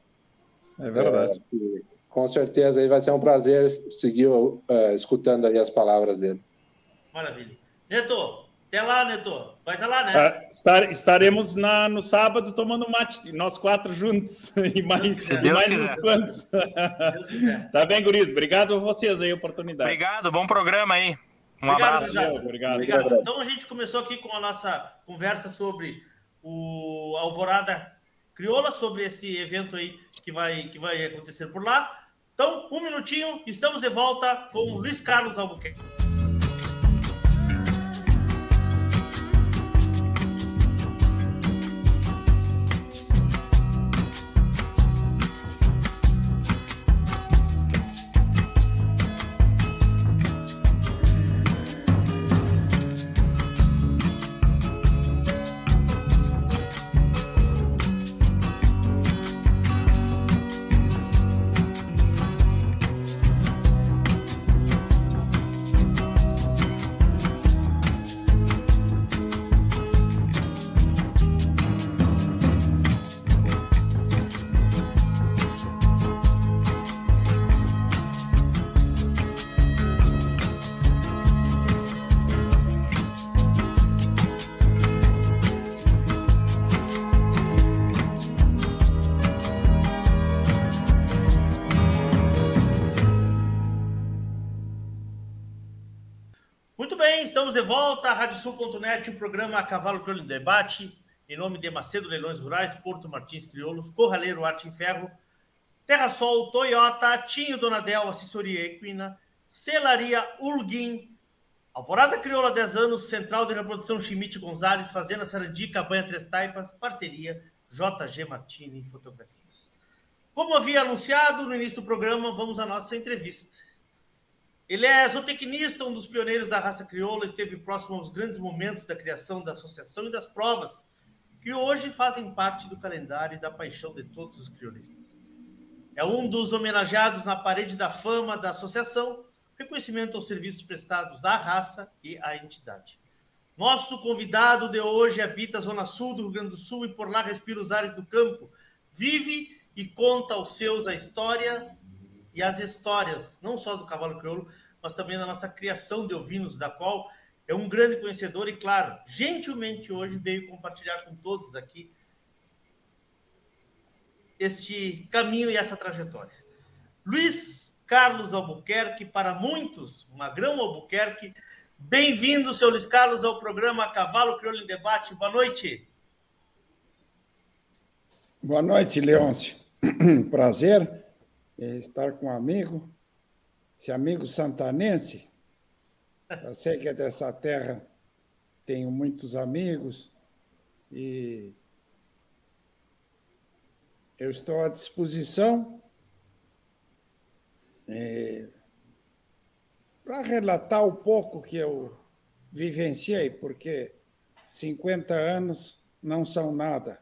É verdade. É, que com certeza aí vai ser um prazer seguir é, escutando aí as palavras dele. maravilha. Neto, até lá, Neto. Vai estar lá, né? Ah, estar- estaremos na, no sábado tomando mate, nós quatro juntos. E mais, e mais uns quantos. Se Deus quiser. tá bem, Guris? Obrigado a vocês aí a oportunidade. Obrigado, bom programa aí. Um Obrigado, abraço. Obrigado. Obrigado. Obrigado. Então a gente começou aqui com a nossa conversa sobre o Alvorada Crioula, sobre esse evento aí que vai, que vai acontecer por lá. Então, um minutinho, estamos de volta com o Luiz Carlos Albuquerque. De volta à radiosul.net, o programa Cavalo Crioulo em Debate, em nome de Macedo Leilões Rurais, Porto Martins Crioulos, Corraleiro Arte em Ferro, Terra Sol, Toyota, Tinho Donadel, Assessoria Equina, Celaria Urguim, Alvorada Crioula 10 anos, Central de Reprodução Chimite Gonzalez, Fazenda Sarandi, Cabanha Três Taipas, parceria JG Martini Fotografias. Como havia anunciado no início do programa, vamos à nossa entrevista. Ele é zootecnista, um dos pioneiros da raça crioula, esteve próximo aos grandes momentos da criação da associação e das provas, que hoje fazem parte do calendário e da paixão de todos os crioulistas. É um dos homenageados na parede da fama da associação, reconhecimento aos serviços prestados à raça e à entidade. Nosso convidado de hoje habita a Zona Sul do Rio Grande do Sul e por lá respira os ares do campo. Vive e conta aos seus a história e as histórias, não só do cavalo crioulo, mas também da nossa criação de ovinos, da qual é um grande conhecedor e, claro, gentilmente hoje veio compartilhar com todos aqui este caminho e essa trajetória. Luiz Carlos Albuquerque, para muitos, Magrão Albuquerque, bem-vindo, seu Luiz Carlos, ao programa Cavalo Crioulo em Debate. Boa noite. Boa noite, Leôncio. Prazer estar com um amigo, esse amigo santanense. Eu sei que é dessa terra, tenho muitos amigos e eu estou à disposição é, para relatar um pouco que eu vivenciei, porque 50 anos não são nada.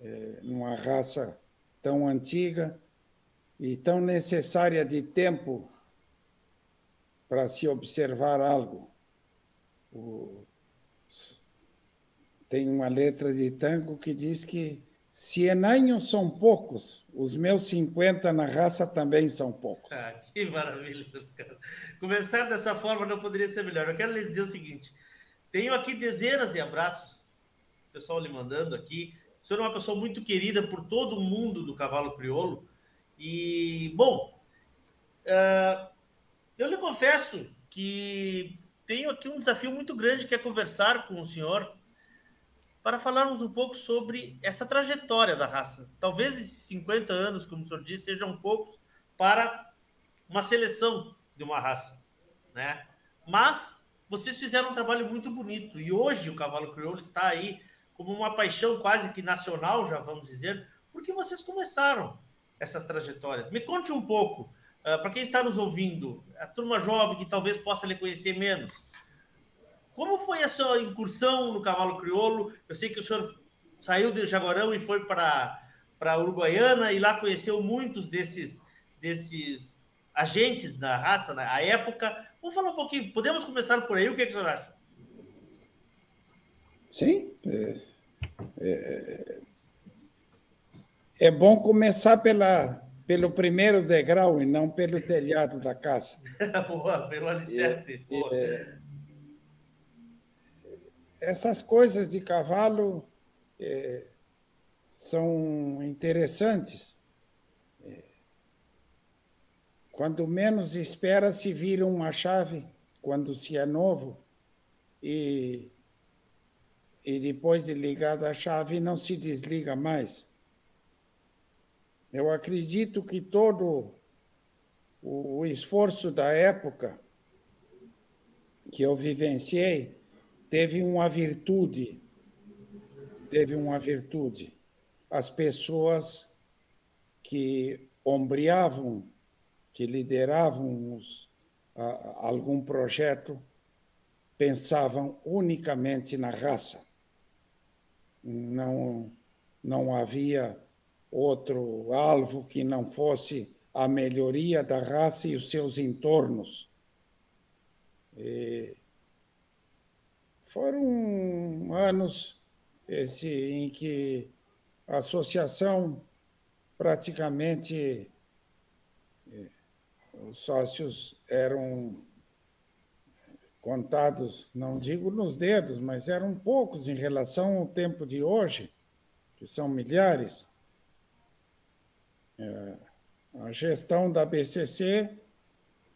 É, numa raça tão antiga e tão necessária de tempo para se observar algo. O, tem uma letra de tango que diz que 100 anos são poucos, os meus 50 na raça também são poucos. Ah, que maravilha. Começar dessa forma não poderia ser melhor. Eu quero lhe dizer o seguinte: tenho aqui dezenas de abraços, o pessoal lhe mandando aqui. O senhor é uma pessoa muito querida por todo mundo do cavalo crioulo. E, bom, uh, eu lhe confesso que tenho aqui um desafio muito grande que é conversar com o senhor para falarmos um pouco sobre essa trajetória da raça. Talvez esses 50 anos, como o senhor disse, sejam um pouco para uma seleção de uma raça, né? Mas vocês fizeram um trabalho muito bonito e hoje o cavalo crioulo está aí como uma paixão quase que nacional, já vamos dizer, porque vocês começaram essas trajetórias. Me conte um pouco, uh, para quem está nos ouvindo, a turma jovem que talvez possa lhe conhecer menos, como foi a sua incursão no cavalo crioulo? Eu sei que o senhor saiu de Jaguarão e foi para para Uruguaiana e lá conheceu muitos desses desses agentes da raça na época. Vamos falar um pouquinho. Podemos começar por aí. O que, é que o senhor acha? Sim. É, é, é bom começar pela, pelo primeiro degrau e não pelo telhado da casa. Boa, pelo alicerce. É, é, essas coisas de cavalo é, são interessantes. É, quando menos espera, se vira uma chave, quando se é novo, e, e depois de ligada a chave, não se desliga mais. Eu acredito que todo o, esforço da época que eu vivenciei teve uma virtude, teve uma virtude. As pessoas que ombreavam, que lideravam os, a, algum projeto, pensavam unicamente na raça. Não, não havia outro alvo que não fosse a melhoria da raça e os seus entornos. E foram anos esse, em que a associação praticamente eh, os sócios eram contados, não digo nos dedos, mas eram poucos em relação ao tempo de hoje, que são milhares. É, a gestão da BCC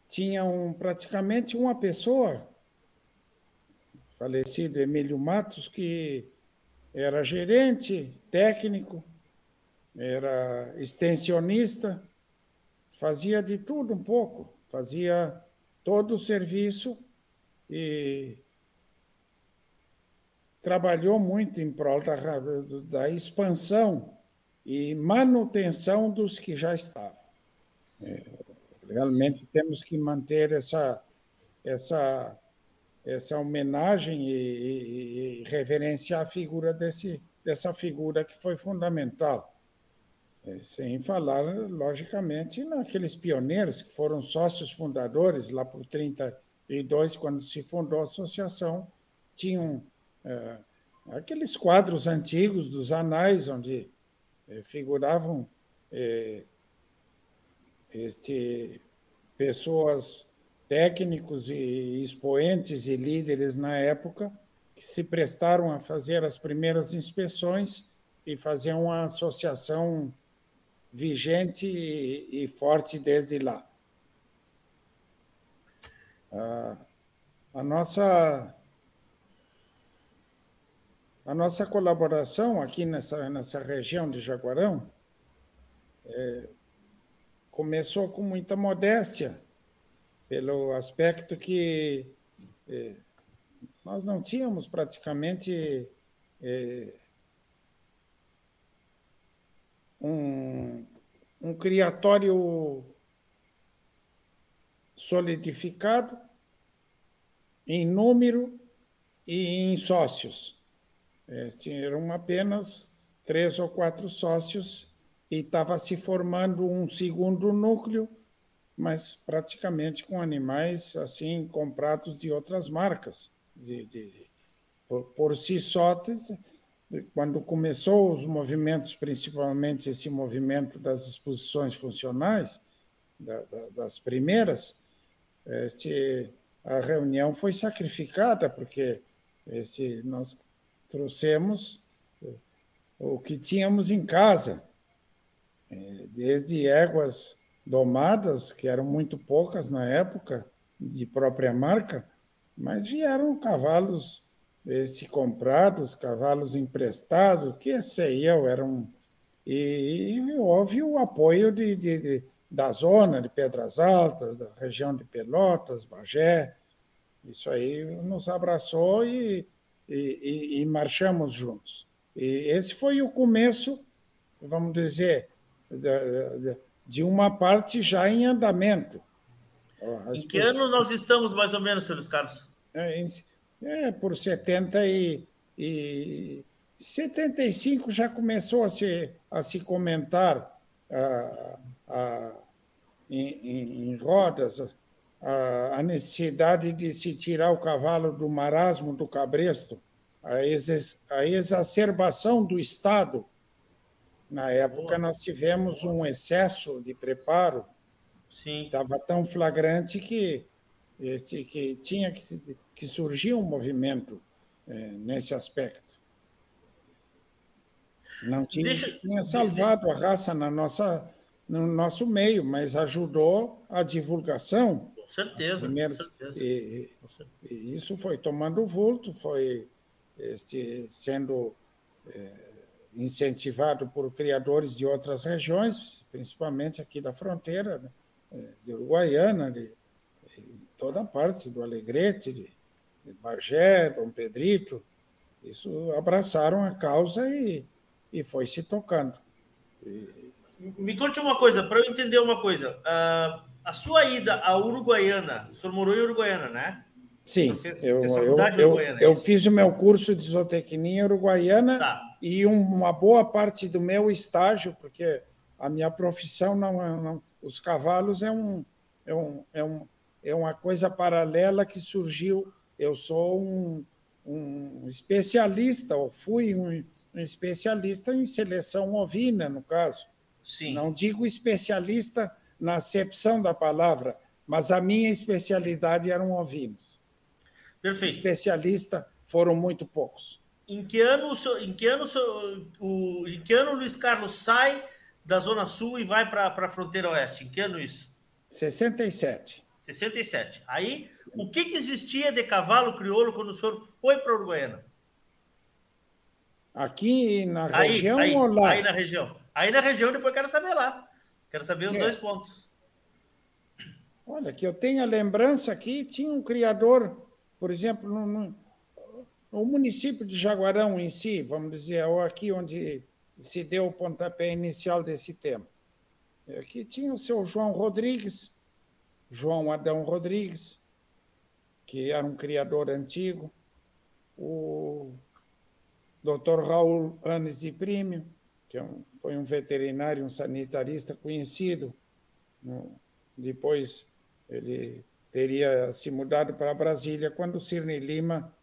tinha um, praticamente uma pessoa falecido Emílio Matos, que era gerente, técnico, era extensionista, fazia de tudo um pouco, fazia todo o serviço e trabalhou muito em prol da, da expansão e manutenção dos que já estavam. É, realmente temos que manter essa, essa essa homenagem e, e, e, reverenciar a figura desse, dessa figura que foi fundamental. É, sem falar, logicamente, naqueles pioneiros que foram sócios fundadores lá por 32, quando se fundou a associação, tinham é, aqueles quadros antigos dos anais, onde figuravam é, este, pessoas técnicos e expoentes e líderes na época que se prestaram a fazer as primeiras inspeções e fazer uma associação vigente e, e forte desde lá. A nossa a nossa colaboração aqui nessa, nessa região de Jaguarão é, começou com muita modéstia, pelo aspecto que eh, nós não tínhamos praticamente eh, um, um criatório solidificado em número e em sócios. Este, eram apenas três ou quatro sócios e estava se formando um segundo núcleo, mas praticamente com animais assim comprados de outras marcas. De, de, por, por si só, quando começou os movimentos, principalmente esse movimento das exposições funcionais, da, da, das primeiras, este, a reunião foi sacrificada, porque esse, nós trouxemos eh, o que tínhamos em casa, eh, desde éguas domadas, que eram muito poucas na época, de própria marca, mas vieram cavalos esse comprados, cavalos emprestados, que sei eu, eram. E, e houve o apoio de, de, de, da zona de Pedras Altas, da região de Pelotas, Bagé. Isso aí nos abraçou e, e, e marchamos juntos. E esse foi o começo, vamos dizer, de, de uma parte já em andamento. As em que pessoas... ano nós estamos, mais ou menos, senhores Carlos? É, em, é, por 70 e, e 75 já começou a se, a se comentar a, a, em, em, rodas a, necessidade de se tirar o cavalo do marasmo do cabresto, a, ex, a exacerbação do Estado. Na época, nós tivemos um excesso de preparo. Sim. Estava tão flagrante que, este, que tinha que que surgia um movimento é, nesse aspecto. Não tinha, Deixa... tinha salvado a raça na nossa, no nosso meio, mas ajudou a divulgação. Com certeza. Primeiras, com certeza. E, e, isso foi tomando vulto, foi este, sendo é, incentivado por criadores de outras regiões, principalmente aqui da fronteira, né, é, de Uruguaiana, de, de toda parte, do Alegrete, de, Bagé, Dom Pedrito, isso abraçaram a causa e, e foi se tocando. E... Me conte uma coisa, para eu entender uma coisa. Uh, a sua ida à Uruguaiana, o senhor morou em Uruguaiana, né? Sim, fez, eu, fez eu, eu, é eu, fiz o meu curso de zootecnia uruguaiana tá. e uma boa parte do meu estágio, porque a minha profissão não, é, não os cavalos é um, é um, é um é uma coisa paralela que surgiu eu sou um, um especialista, ou fui um, um, especialista em seleção ovina, no caso. Sim. Não digo especialista na acepção da palavra, mas a minha especialidade eram ovinos. Perfeito. Especialista foram muito poucos. Em que ano, em que ano, o, em que ano o Luiz Carlos sai da Zona Sul e vai para a fronteira oeste? Em que ano isso? 67. 67. Aí, o que, que existia de cavalo crioulo quando o senhor foi para Uruguaiana? Aqui na aí, região aí, ou lá? Aí na região. Aí na região, depois quero saber lá. Quero saber os é. dois pontos. Olha, que eu tenho a lembrança aqui, tinha um criador, por exemplo, no, no, no município de Jaguarão em si, vamos dizer, ou aqui onde se deu o pontapé inicial desse tema. Aqui tinha o seu João Rodrigues, João Adão Rodrigues, que era um criador antigo, o Dr. Raul Anes de Prímio, que é um, foi um veterinário, um sanitarista conhecido. Depois ele teria se mudado para Brasília quando o Cirne Lima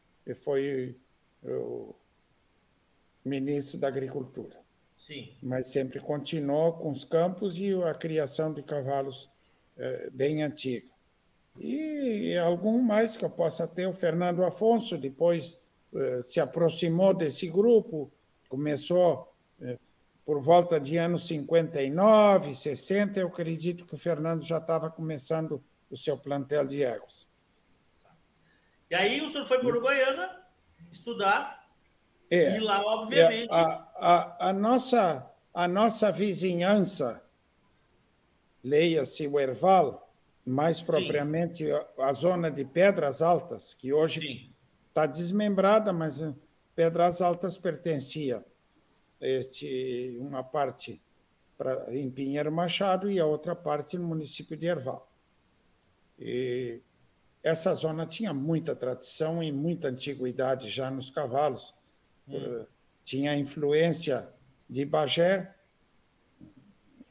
foi o ministro da Agricultura. Sim. Mas sempre continuou com os campos e a criação de cavalos é, bem antiga. E algum mais que eu possa ter, o Fernando Afonso, depois é, se aproximou desse grupo, começou é, por volta de anos 59, 60, eu acredito que o Fernando já estava começando o seu plantel de éguas. E aí o senhor foi para Uruguaiana estudar, é, e lá, obviamente... É, a, a, a, nossa, a nossa vizinhança leia-se o Erval, mais propriamente a, a, zona de Pedras Altas, que hoje está desmembrada, mas eh, Pedras Altas pertencia este, uma parte pra, em Pinheiro Machado e a outra parte no município de Erval. E essa zona tinha muita tradição e muita antiguidade já nos cavalos. Hum. Tinha influência de Bagé,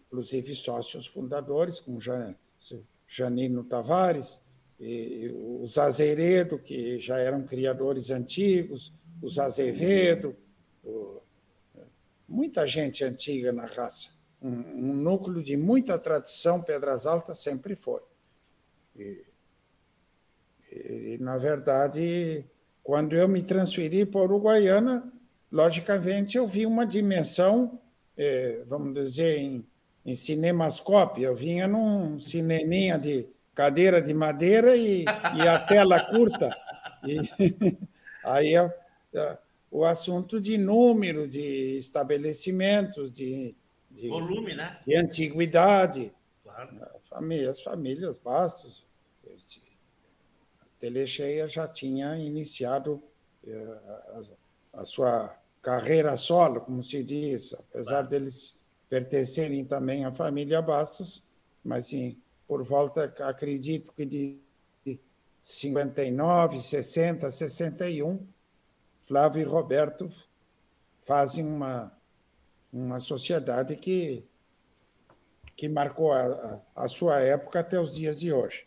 inclusive sócios fundadores, como Janino Tavares, e os Azeredo, que já eram criadores antigos, os Azevedo, muita gente antiga na raça. Um, um, núcleo de muita tradição, Pedras Altas sempre foi. E, e, na verdade, quando eu me transferi para Uruguaiana, logicamente eu vi uma dimensão, eh, vamos dizer, em, em cinemascope. Eu vinha num cineminha de cadeira de madeira e, e a tela curta. E, aí a, o assunto de número de estabelecimentos, de, de volume, né? De antiguidade. Claro. Famílias, famílias Bastos. A Telecheia já tinha iniciado eh, a, a, sua carreira solo, como se diz, apesar claro. deles pertencerem também à família Bastos, mas sim, por volta, acredito que de 59, 60, 61, Flávio e Roberto fazem uma, uma sociedade que, que marcou a, a, sua época até os dias de hoje.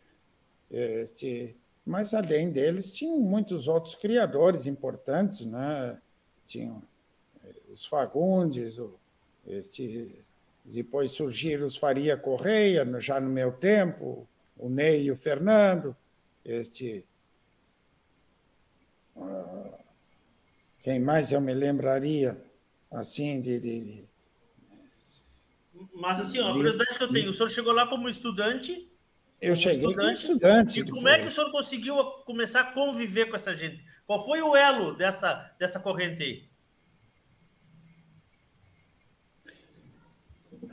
Este, mas, além deles, tinham muitos outros criadores importantes, né? tinham eh, os Fagundes, o, este, depois surgiram os Faria Correia, já no meu tempo, o Ney e o Fernando, este, quem mais eu me lembraria, assim, de. de, de Mas, assim, ó, a curiosidade que eu tenho: o senhor chegou lá como estudante. Eu como cheguei estudante, como estudante. E como é que o senhor conseguiu começar a conviver com essa gente? Qual foi o elo dessa, dessa corrente aí?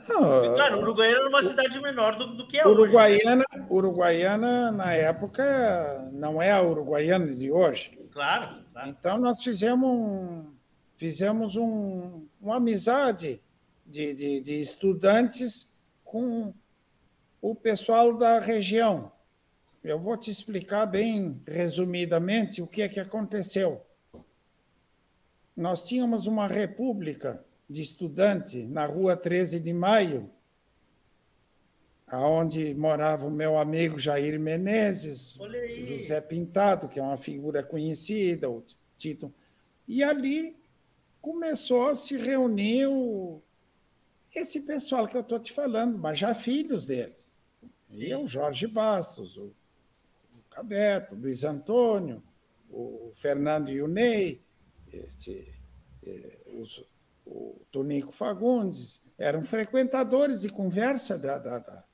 Não, claro, Uruguaiana era uma cidade menor do, do que é Uruguaiana, hoje. Uruguaiana, na época, não é a Uruguaiana de hoje. Claro. Claro. Então, nós fizemos, um, fizemos um, uma amizade de, de, de estudantes com o pessoal da região. Eu vou te explicar bem resumidamente o que é que aconteceu. Nós tínhamos uma república de estudante na rua 13 de Maio, aonde morava o meu amigo Jair Menezes, José Pintado, que é uma figura conhecida, o Tito. E ali começou a se reunir o... esse pessoal que eu estou te falando, mas já filhos deles. E o Jorge Bastos, o, o Cabeto, o Luiz Antônio, o Fernando o Ney, este, eh, os, o Tonico Fagundes, eram frequentadores de conversa da, da, da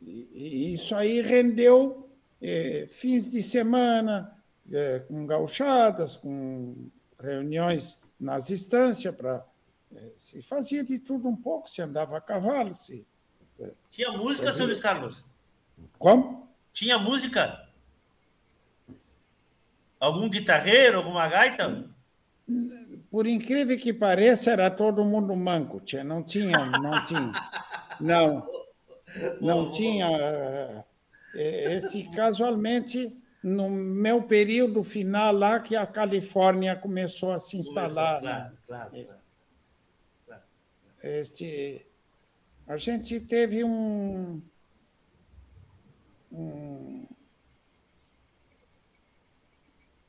e, isso aí rendeu é, fins de semana, é, com gauchadas, com reuniões nas instâncias, para é, se fazia de tudo um pouco, se andava a cavalo. Se, é, Tinha música, fazia... seu Luiz Carlos? Como? Tinha música? Algum guitarreiro, alguma gaita? Por incrível que pareça, era todo mundo manco. Tinha, não tinha, não tinha. Não. Não tinha. Eh, eh, esse casualmente no meu período final lá que a Califórnia começou a se instalar. Começou, né? claro, claro, claro, Este, a gente teve um, um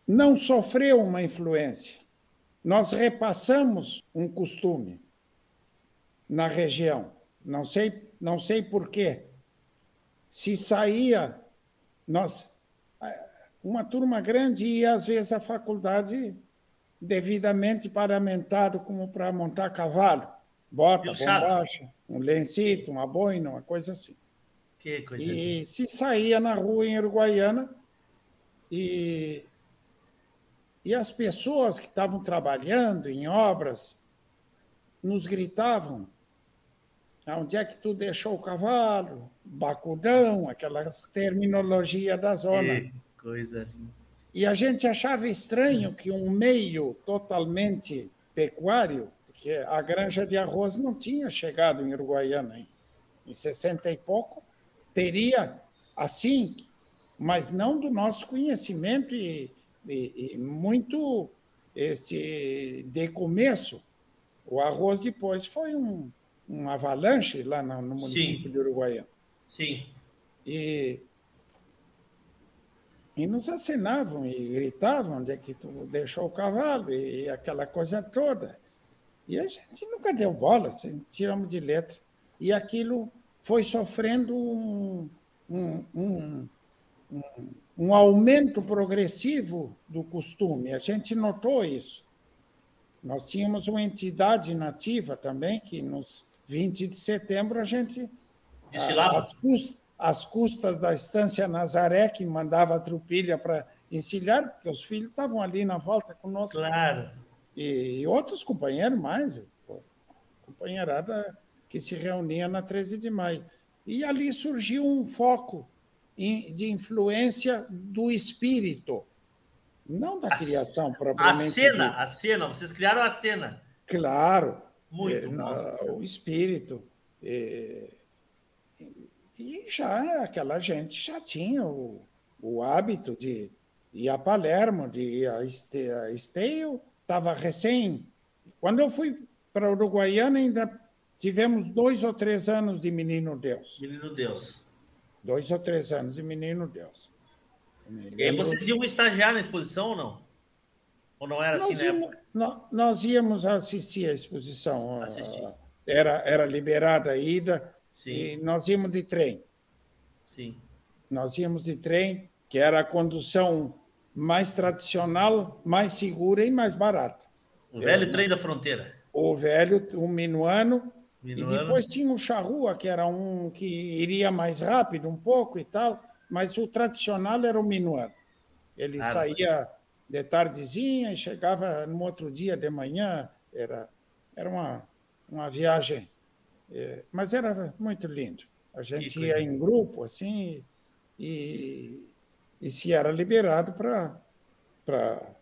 não sofreu uma influência. Nós repassamos um costume na região. Não sei não sei porquê. Se saía, nós, uma turma grande ia às vezes à faculdade devidamente paramentado como para montar cavalo, bota, bombacha, um lencito, uma boina, uma coisa assim. Que coisa e se saía na rua em Uruguaiana e, e as pessoas que estavam trabalhando em obras nos gritavam Onde é que tu deixou o cavalo? Bacudão, aquelas terminologia da zona. Que coisa. E a gente achava estranho que um meio totalmente pecuário, porque a granja de arroz não tinha chegado em Uruguaiana em, em 60 e pouco, teria assim, mas não do nosso conhecimento e, e, e muito este, de começo. O arroz depois foi um, um avalanche lá no, no município Sim. de Uruguaiana. Sim. E, e nos assinavam e gritavam onde é que tu deixou o cavalo e, e aquela coisa toda. E a gente nunca deu bola, assim, tiramos de letra. E aquilo foi sofrendo um, um, um, um, aumento progressivo do costume. A gente notou isso. Nós tínhamos uma entidade nativa também, que nos 20 de setembro a gente. Desfilava? As, custas, as custas da estância Nazaré, que mandava a trupilha para encilhar, porque os filhos estavam ali na volta conosco. Claro. E, e outros companheiros mais, companheirada que se reunia na 13 de maio. E ali surgiu um foco de influência do espírito, não da a, criação propriamente. A cena, dita. a cena, vocês criaram a cena. Claro. Muito é, bom. O espírito. É, e já aquela gente já tinha o, o hábito de ir a Palermo, de ir a Esteio, estava recém. Quando eu fui para Uruguaiana, ainda tivemos dois ou três anos de Menino Deus. Menino Deus. Dois ou três anos de Menino Deus. E aí vocês iam estagiar na exposição ou não? Ou não era nós assim íamos, na Nós íamos assistir à exposição. Assistir. Era, era liberada a ida Sim. e nós íamos de trem. Sim. Nós íamos de trem, que era a condução mais tradicional, mais segura e mais barata. O velho era, trem da fronteira. O velho, o minuano, Minuano. E depois tinha o charrua, que era um que iria mais rápido um pouco e tal, mas o tradicional era o minuano. Ele ah, saía de tardezinha e chegava no outro dia de manhã. Era, era uma, uma viagem, é, mas era muito lindo. A gente ia em grupo, assim, e, e se era liberado para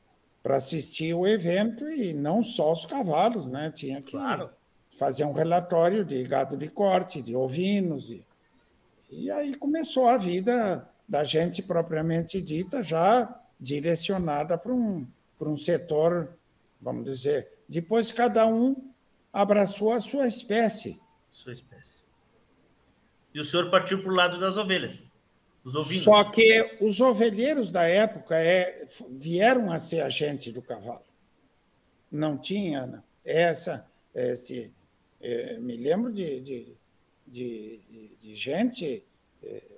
assistir o evento, e não só os cavalos, né? Tinha que. Claro fazer um relatório de gado de corte, de ovinos. E, e aí começou a vida da gente propriamente dita, já direcionada para um, para um setor, vamos dizer. Depois cada um abraçou a sua espécie. Sua espécie. E o senhor partiu para o lado das ovelhas. Os ovinos. Só que os ovelheiros da época é, vieram a ser agente do cavalo. Não tinha essa, esse, é, me lembro de, de, de, de gente,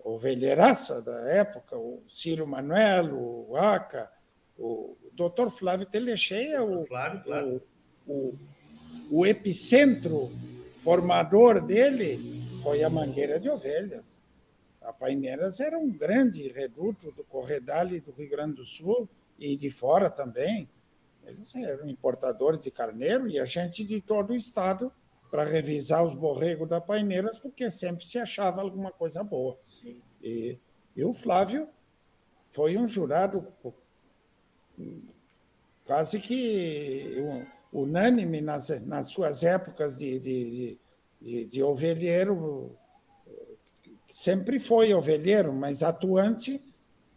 ovelheiraça da época, o Ciro Manuel, o Aca, o doutor Flávio Telecheia, o, Flávio, claro. o, o, o epicentro formador dele foi a Mangueira de Ovelhas. A Paineiras era um grande reduto do Corredale do Rio Grande do Sul e de fora também. Eles eram importadores de carneiro e a gente de todo o estado para revisar os borregos da Paineiras, porque sempre se achava alguma coisa boa. E, e, o Flávio foi um jurado quase que unânime nas, nas suas épocas de, de, de, de ovelheiro. Sempre foi ovelheiro, mas atuante,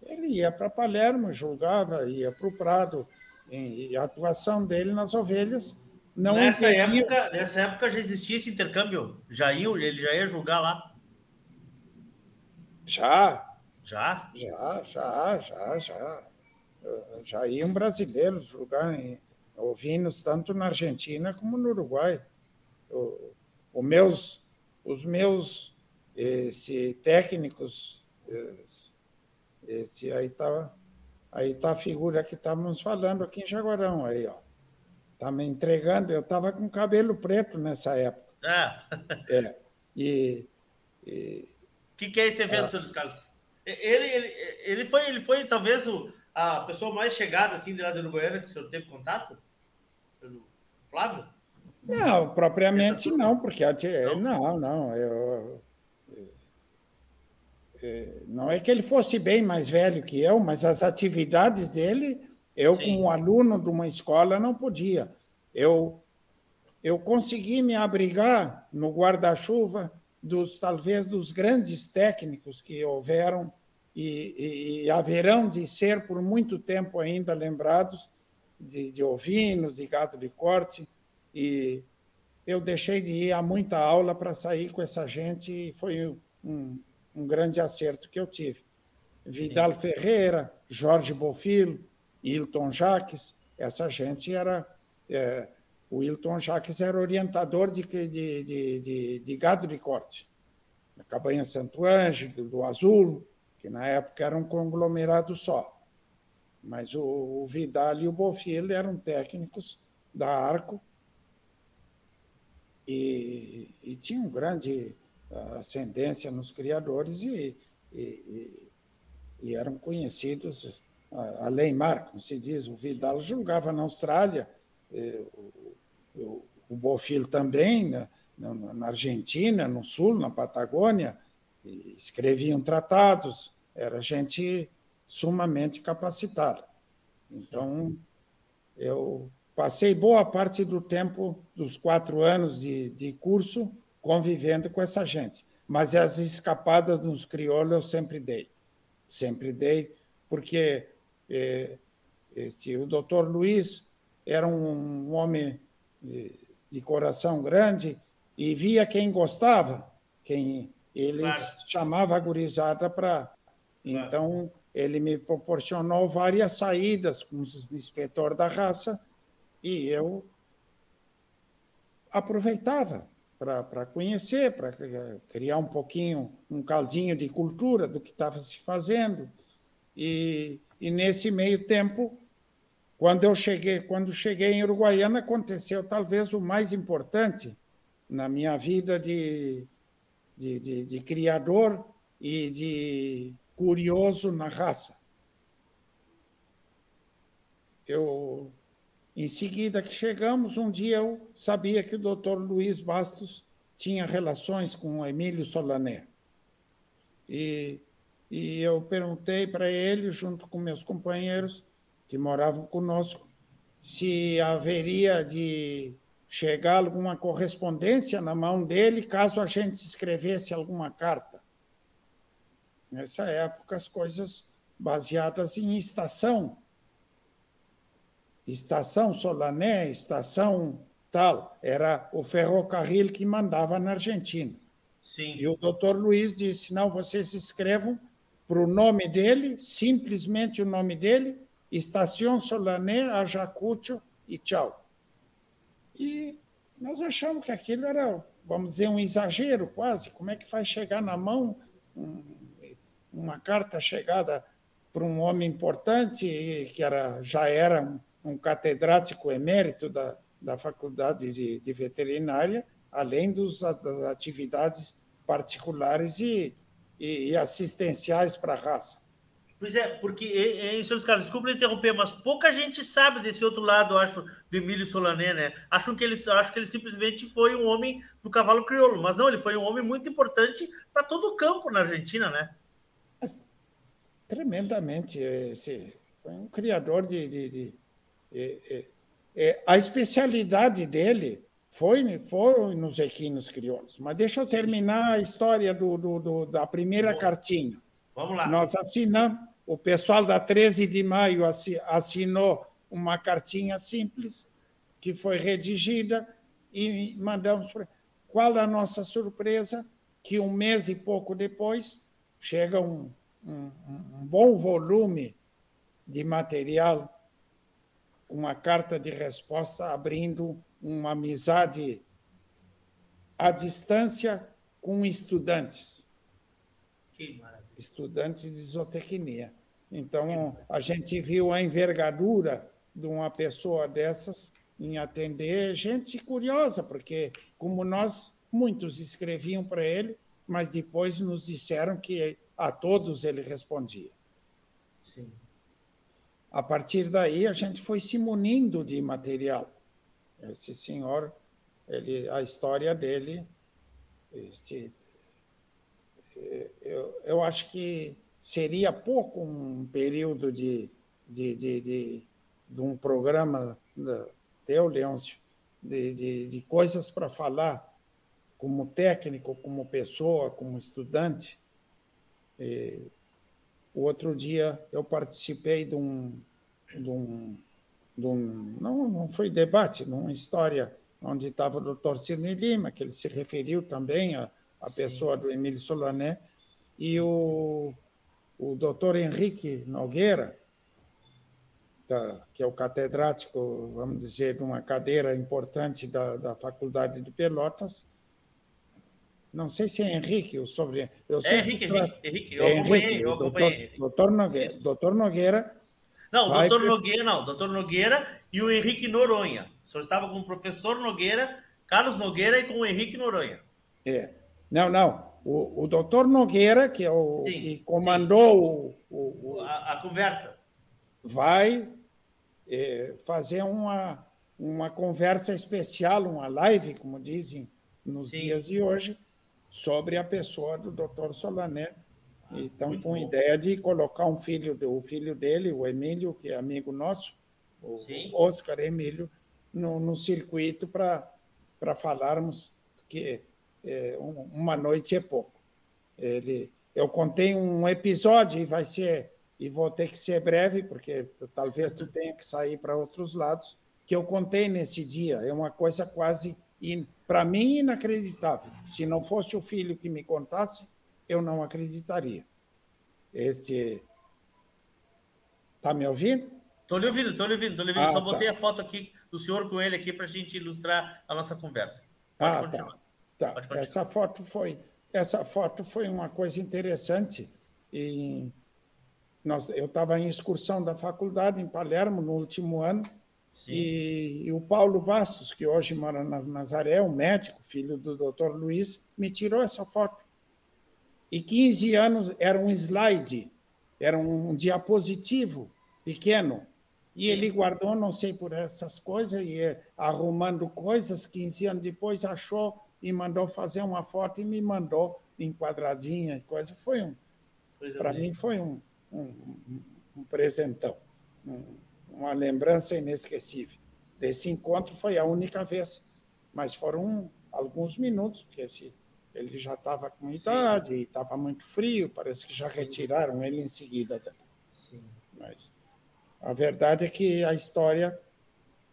ele ia para Palermo, julgava, ia para o Prado, e a atuação dele nas ovelhas não nessa época, nessa época já existia esse intercâmbio? Já ia, ele já ia julgar lá? Já. Já? Já, já, já, já. Já iam brasileiros julgar em ovinos tanto na Argentina como no Uruguai. O, o meus, os meus esse, técnicos, esse, esse aí está aí tá a figura que estávamos falando aqui em Jaguarão, aí, ó. Tá me entregando. Eu estava com cabelo preto nessa época. Ah. É. E. O que, que é esse evento, ah. senhor Luiz Carlos? Ele, ele, ele, foi, ele foi talvez o, a pessoa mais chegada assim de lá de Uruguaiana que o senhor teve contato? Pelo Flávio? Não, propriamente não, porque não, não, não eu, é, não é que ele fosse bem mais velho que eu, mas as atividades dele eu, Sim. como aluno de uma escola, não podia. Eu, eu consegui me abrigar no guarda-chuva dos talvez dos grandes técnicos que houveram e, e, e haverão de ser por muito tempo ainda lembrados de, de ovinos, de gado de corte, e eu deixei de ir a muita aula para sair com essa gente e foi um, um grande acerto que eu tive. Vidal Sim. Ferreira, Jorge Bofilo, Hilton Jaques, essa gente era. É, o Hilton Jaques era orientador de, de, de, de, de gado de corte, na Cabanha Santo Ângelo, do Azul, que na época era um conglomerado só. Mas o, o Vidal e o Bofilo eram técnicos da Arco e, e tinham grande ascendência nos criadores e, e, e eram conhecidos além mar, como se diz. O Vidal julgava na Austrália, o, o, o Bofil também, na, na, Argentina, no Sul, na Patagônia, escreviam tratados, era gente sumamente capacitada. Então, eu passei boa parte do tempo dos quatro anos de, de curso convivendo com essa gente. Mas as escapadas dos crioulos eu sempre dei. Sempre dei, porque este, o doutor Luiz era um, homem de, de, coração grande e via quem gostava, quem eles claro. chamava a gurizada para. Claro. Então, ele me proporcionou várias saídas com o inspetor da raça e eu aproveitava para conhecer, para criar um pouquinho, um caldinho de cultura do que estava se fazendo. E, e nesse meio tempo, quando eu cheguei, quando cheguei em Uruguaiana, aconteceu talvez o mais importante na minha vida de, de, de, de criador e de curioso na raça. Eu em seguida que chegamos, um dia eu sabia que o doutor Luiz Bastos tinha relações com Emílio Solané. E, e eu perguntei para ele, junto com meus companheiros que moravam conosco, se haveria de chegar alguma correspondência na mão dele caso a gente escrevesse alguma carta. Nessa época, as coisas baseadas em estação estação Solané, estação tal, era o ferrocarril que mandava na Argentina. Sim. E o doutor Luiz disse: não, vocês escrevam para o nome dele, simplesmente o nome dele, Estação Solané, Ajacucho e tchau. E nós achamos que aquilo era, vamos dizer, um exagero quase. Como é que vai chegar na mão um, uma carta chegada para um homem importante que era, já era um catedrático emérito da, da Faculdade de, de Veterinária, além dos, das atividades particulares e, e, e assistenciais para a raça. Pois é, porque, é, é, senhor Carlos, desculpa interromper, mas pouca gente sabe desse outro lado, acho, do Emílio Solané, né? Acham que ele, acho que ele simplesmente foi um homem do cavalo crioulo, mas não, ele foi um homem muito importante para todo o campo na Argentina, né? Tremendamente. Esse, foi um criador de, de, de é, é, é, a especialidade dele foi foram nos equinos crioulos. Mas deixa eu terminar a história do, do, do da primeira Vamos. cartinha. Vamos lá. Nós assinamos, o pessoal da 13 de maio assinou uma cartinha simples que foi redigida e mandamos para. Qual a nossa surpresa? Que um mês e pouco depois chega um, um, um bom volume de material uma carta de resposta abrindo uma amizade à distância com estudantes. Que maravilha. Estudantes de zootecnia. Então, a gente viu a envergadura de uma pessoa dessas em atender gente curiosa, porque, como nós, muitos escreviam para ele, mas depois nos disseram que a todos ele respondia. Sim. A partir daí, a gente foi se munindo de material. Esse senhor, ele, a história dele, este, eu, eu acho que seria pouco um período de, de, de, de, de um programa teu, Leôncio, de, de, de coisas para falar como técnico, como pessoa, como estudante. E, o outro dia eu participei de um, de um, de um não, não foi debate, numa história onde estava o doutor Cirne Lima, que ele se referiu também à, à pessoa do Emílio Solané, e o, o doutor Henrique Nogueira, da, que é o catedrático, vamos dizer, de uma cadeira importante da, da Faculdade de Pelotas. Não sei se é Henrique o sobre. Eu é Henrique, Henrique, Henrique, eu é acompanhei, eu acompanhei. Doutor, doutor, Nogueira, doutor Nogueira. Não, vai... doutor Nogueira, não, doutor Nogueira e o Henrique Noronha. O senhor estava com o professor Nogueira, Carlos Nogueira e com o Henrique Noronha. É. Não, não. O, o doutor Nogueira, que é o sim, que comandou o, o, a, a conversa vai é, fazer uma, uma conversa especial, uma live, como dizem nos Sim. dias de hoje, sobre a pessoa do Dr. Solané. Ah, então, com a ideia de colocar um filho, o filho dele, o Emílio, que é amigo nosso, o Sim. Oscar Emílio, no, no circuito para falarmos que é, uma noite é pouco. Ele, eu contei um episódio e vai ser e vou ter que ser breve, porque talvez tu tenha que sair para outros lados, que eu contei nesse dia. É uma coisa quase, para mim, inacreditável. Se não fosse o filho que me contasse, eu não acreditaria. Este. Está me ouvindo? Estou lhe ouvindo, estou lhe ouvindo, estou lhe ouvindo. Ah, Só tá. botei a foto aqui do senhor com ele aqui para a gente ilustrar a nossa conversa. Pode ah, tá. continuar. tá. tá. Essa foto foi, essa foto foi uma coisa interessante. E nós, eu estava em excursão da faculdade em Palermo no último ano e, e, o Paulo Bastos, que hoje mora na Nazaré, um médico, filho do doutor Luiz, me tirou essa foto. E 15 anos era um slide, era um diapositivo pequeno. E ele guardou, não sei por essas coisas, e arrumando coisas, 15 anos depois achou e mandou fazer uma foto e me mandou enquadradinha e coisa. Foi um, para mim foi um, um, um presentão, um, uma lembrança inesquecível. Desse encontro foi a única vez, mas foram alguns minutos, porque esse, ele já estava com idade, estava muito frio, parece que já retiraram ele em seguida. Sim. Mas a verdade é que a história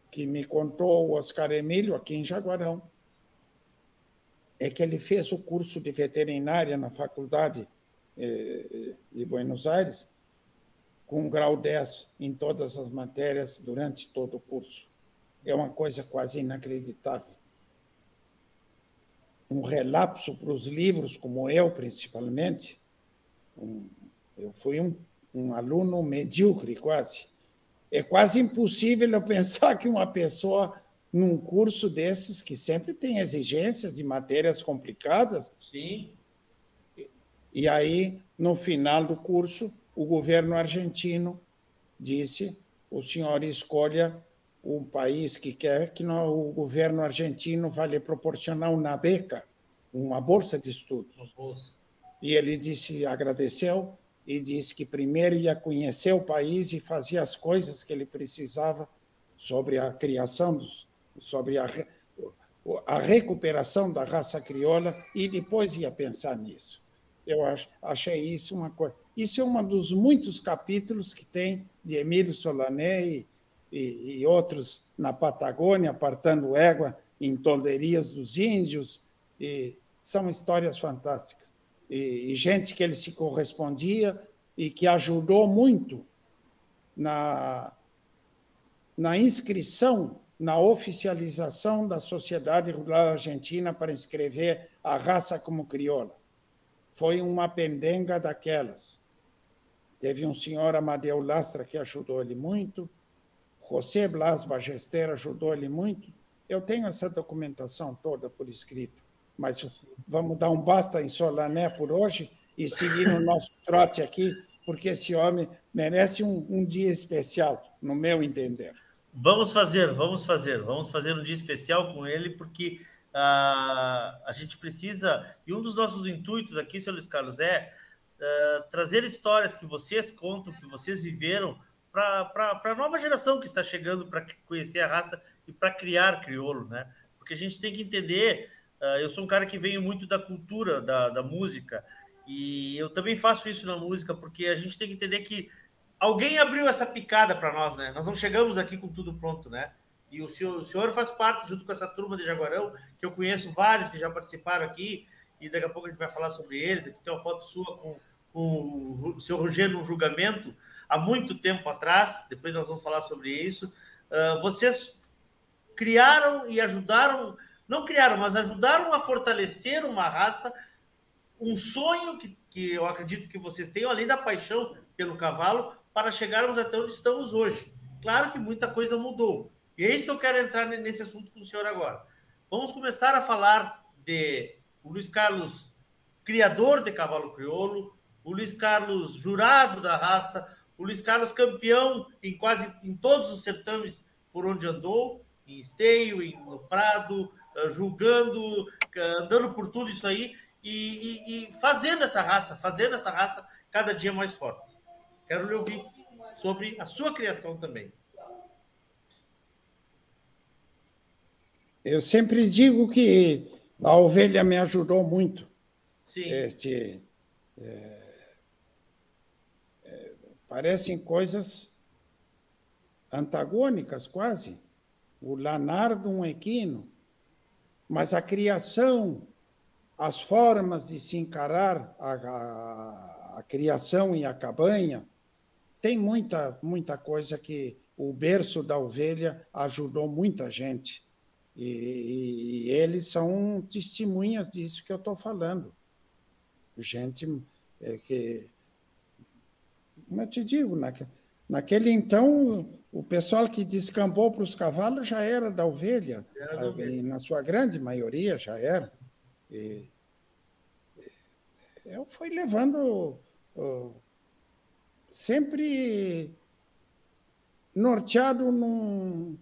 que me contou o Oscar Emílio aqui em Jaguarão é que ele fez o curso de veterinária na faculdade eh, de Buenos Aires com grau 10 em todas as matérias durante todo o curso. É uma coisa quase inacreditável. Um relapso para os livros, como eu, principalmente. Um, eu fui um, um aluno medíocre, quase. É quase impossível eu pensar que uma pessoa num curso desses que sempre tem exigências de matérias complicadas. Sim. E aí, no final do curso, o governo argentino disse: o senhor escolha um país que quer que o governo argentino vai lhe proporcionar uma beca, uma bolsa de estudos. Bolsa. E ele disse, agradeceu e disse que primeiro ia conhecer o país e fazer as coisas que ele precisava sobre a criação dos, sobre a, a recuperação da raça crioula e depois ia pensar nisso. Eu ach, achei isso uma coisa. Isso é um dos muitos capítulos que tem de Emílio Solané e, e, e outros na Patagônia, apartando égua em tolderias dos índios. E são histórias fantásticas. E, e gente que ele se correspondia e que ajudou muito na, na inscrição, na oficialização da Sociedade Rural Argentina para inscrever a raça como crioula foi uma pendenga daquelas. Teve um senhor Amadeu Lastra que ajudou ele muito, José Blas Bagester ajudou ele muito. Eu tenho essa documentação toda por escrito, mas vamos dar um basta em Solané por hoje e seguir o nosso trote aqui, porque esse homem merece um, um dia especial, no meu entender. Vamos fazer, vamos fazer, vamos fazer um dia especial com ele, porque Uh, a gente precisa, e um dos nossos intuitos aqui, seu Luiz Carlos, é uh, trazer histórias que vocês contam, que vocês viveram, para a nova geração que está chegando para conhecer a raça e para criar crioulo, né? Porque a gente tem que entender Uh, eu sou um cara que venho muito da cultura, da, da música, e eu também faço isso na música, porque a gente tem que entender que alguém abriu essa picada para nós, né? Nós não chegamos aqui com tudo pronto, né? E o senhor, o senhor faz parte, junto com essa turma de Jaguarão, que eu conheço vários que já participaram aqui, e daqui a pouco a gente vai falar sobre eles. Aqui tem uma foto sua com, com o senhor Rogério no julgamento, há muito tempo atrás, depois nós vamos falar sobre isso. Uh, vocês criaram e ajudaram, não criaram, mas ajudaram a fortalecer uma raça, um sonho que, que eu acredito que vocês tenham, além da paixão pelo cavalo, para chegarmos até onde estamos hoje. Claro que muita coisa mudou. E é isso que eu quero entrar nesse assunto com o senhor agora. Vamos começar a falar de o Luiz Carlos, criador de cavalo crioulo, o Luiz Carlos, jurado da raça, o Luiz Carlos, campeão em quase em todos os certames por onde andou, em esteio, em, no Prado, eh, julgando, eh, andando por tudo isso aí e, e, e fazendo essa raça, fazendo essa raça cada dia mais forte. Quero lhe ouvir sobre a sua criação também. Eu sempre digo que a ovelha me ajudou muito. Sim. Este, é, é, parecem coisas antagônicas quase. O Lanardo, um equino, mas a criação, as formas de se encarar a, a, a criação e a cabanha, tem muita, muita coisa que o berço da ovelha ajudou muita gente. E, e, e eles são testemunhas disso que eu estou falando. Gente é, que. Como eu te digo, naque, naquele então, o pessoal que descampou para os cavalos já era da ovelha, era da ovelha. na sua grande maioria já era. E, eu fui levando uh, sempre norteado num,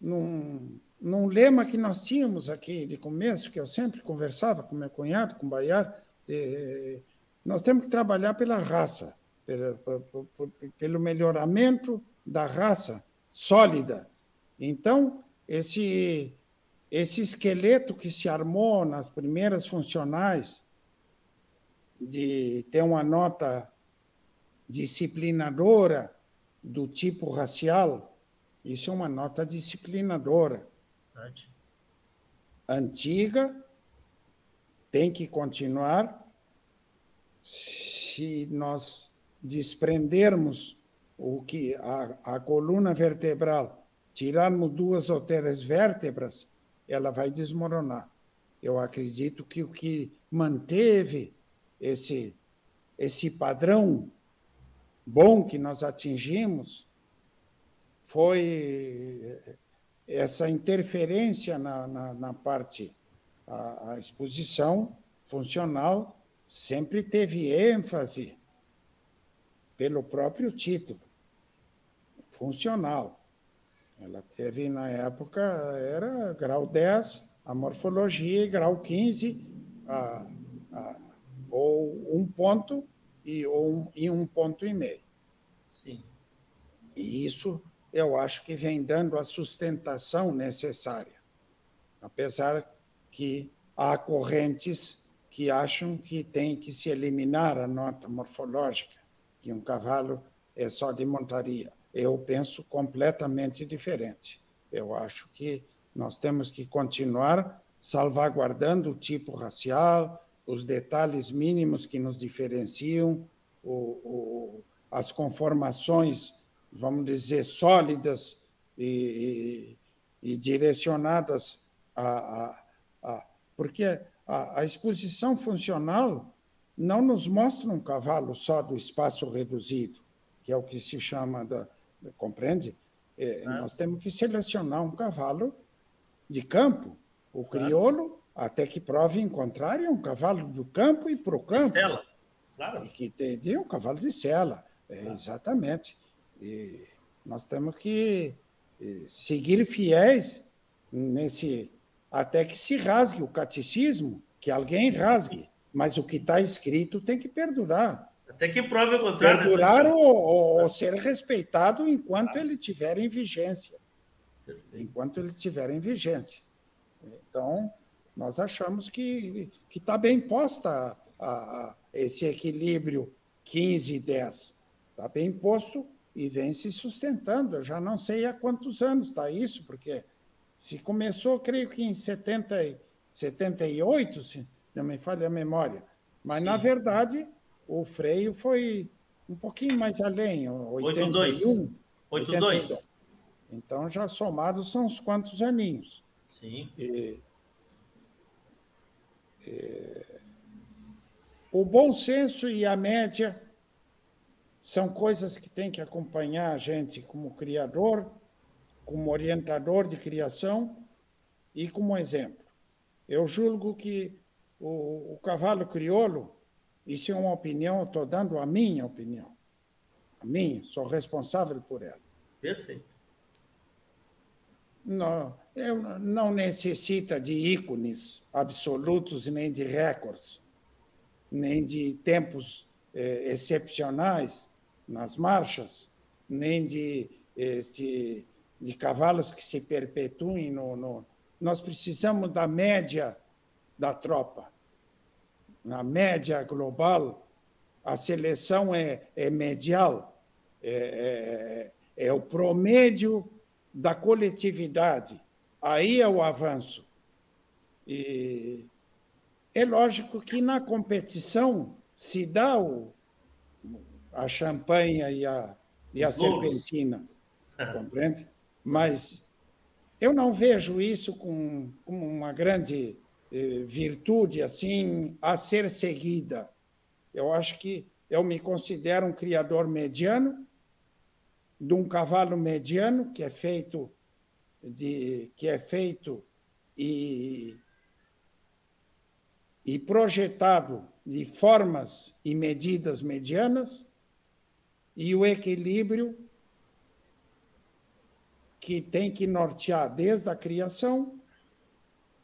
num, num lema que nós tínhamos aqui de começo, que eu sempre conversava com meu cunhado, com o Baiar, de, nós temos que trabalhar pela raça, pelo, melhoramento da raça sólida. Então, esse, esse esqueleto que se armou nas primeiras funcionais, de ter uma nota disciplinadora do tipo racial, isso é uma nota disciplinadora. Antiga, tem que continuar. Se nós desprendermos o que a, a coluna vertebral, tirarmos duas ou três vértebras, ela vai desmoronar. Eu acredito que o que manteve esse esse padrão bom que nós atingimos foi essa interferência na, na, na parte, a, a, exposição funcional sempre teve ênfase pelo próprio título, funcional. Ela teve, na época, era grau 10, a morfologia, e grau 15, a, a, ou um ponto e, ou um, e um ponto e meio. Sim. E isso eu acho que vem dando a sustentação necessária, apesar que há correntes que acham que tem que se eliminar a nota morfológica, que um cavalo é só de montaria. Eu penso completamente diferente. Eu acho que nós temos que continuar salvaguardando o tipo racial, os detalhes mínimos que nos diferenciam, o, o, as conformações vamos dizer, sólidas e, e, e direcionadas a, a, a porque a, a, exposição funcional não nos mostra um cavalo só do espaço reduzido, que é o que se chama da, da compreende? É, ah. Nós temos que selecionar um cavalo de campo, o crioulo, até que prove em contrário, é um cavalo do campo e para o campo. De cela, claro. E que tem, um cavalo de cela, é, exatamente. E nós temos que eh, seguir fiéis nesse até que se rasgue o catecismo, que alguém rasgue, mas o que está escrito tem que perdurar. Até que prove o contrário. Perdurar ou, ou, ser respeitado enquanto ele estiver em vigência. Enquanto ele estiver em vigência. Então, nós achamos que está bem posta a, a, esse equilíbrio 15 e 10. Está bem posto e vem se sustentando. Eu já não sei há quantos anos está isso, porque se começou, creio que em 70, 78, se não me falha a memória. Mas, Sim. na verdade, o freio foi um pouquinho mais além, 81. 82. Então, já somados são uns quantos aninhos. Sim. E, e, o bom senso e a média são coisas que tem que acompanhar a gente como criador, como orientador de criação e como exemplo. Eu julgo que o, o cavalo crioulo, isso é uma opinião, estou dando a minha opinião. A minha, sou responsável por ela. Perfeito não, não necessita de ícones absolutos nem de recordes, nem de tempos eh, excepcionais nas marchas, nem de, este, de cavalos que se perpetuem no, no. Nós precisamos da média da tropa. Na média global, a seleção é, é medial, é, é, é o promédio da coletividade. Aí é o avanço. E é lógico que na competição se dá o, a champanhe e a, e a serpentina, compreende? Mas eu não vejo isso como com uma grande virtude assim a ser seguida. Eu acho que eu me considero um criador mediano de um cavalo mediano que é feito de que é feito e, e projetado de formas e medidas medianas e o equilíbrio que tem que nortear desde a criação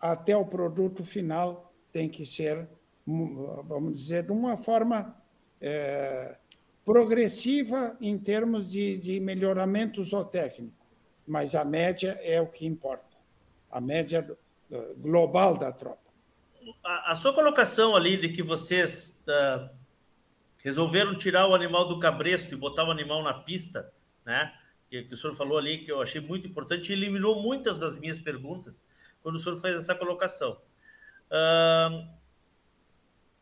até o produto final tem que ser, vamos dizer, de uma forma é, progressiva em termos de, de melhoramento zootécnico, mas a média é o que importa, a média global da tropa. A, a, sua colocação ali de que vocês uh, resolveram tirar o animal do cabresto e botar o animal na pista, né? Que, que, o senhor falou ali, que eu achei muito importante, eliminou muitas das minhas perguntas quando o senhor fez essa colocação.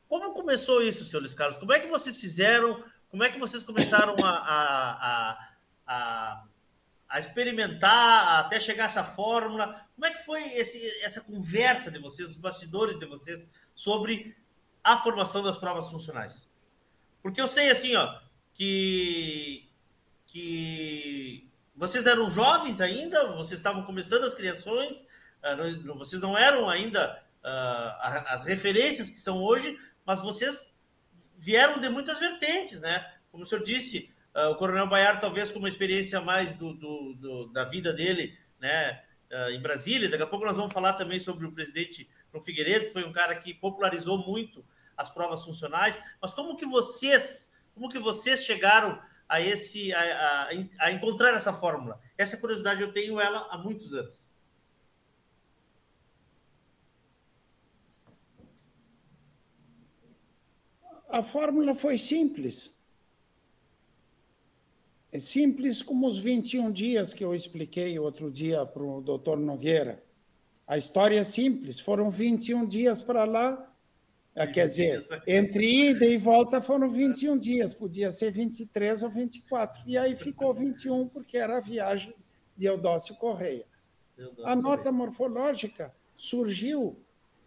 Como começou isso, senhor Luiz Carlos? Como é que vocês fizeram como é que vocês começaram a, a, a, a experimentar até chegar a essa fórmula? Como é que foi esse, essa conversa de vocês, os bastidores de vocês, sobre a formação das provas funcionais? Porque eu sei assim, ó, que, que vocês eram jovens ainda, vocês estavam começando as criações, vocês não eram ainda uh, as referências que são hoje, mas vocês vieram de muitas vertentes, né? Como o senhor disse, uh, o Coronel Baiar, talvez com uma experiência mais do, do, do da vida dele, né? Uh, em Brasília. Daqui a pouco nós vamos falar também sobre o presidente João Figueiredo, que foi um cara que popularizou muito as provas funcionais. Mas como que vocês, como que vocês chegaram a esse, a, a, a encontrar essa fórmula? Essa curiosidade eu tenho ela há muitos anos. A fórmula foi simples. É simples como os 21 dias que eu expliquei outro dia para o doutor Nogueira. A história é simples, foram 21 dias para lá, é, quer dizer, entre ida e volta foram 21 dias, podia ser 23 ou 24. E aí ficou 21, porque era a viagem de Eudócio Correia. A nota morfológica surgiu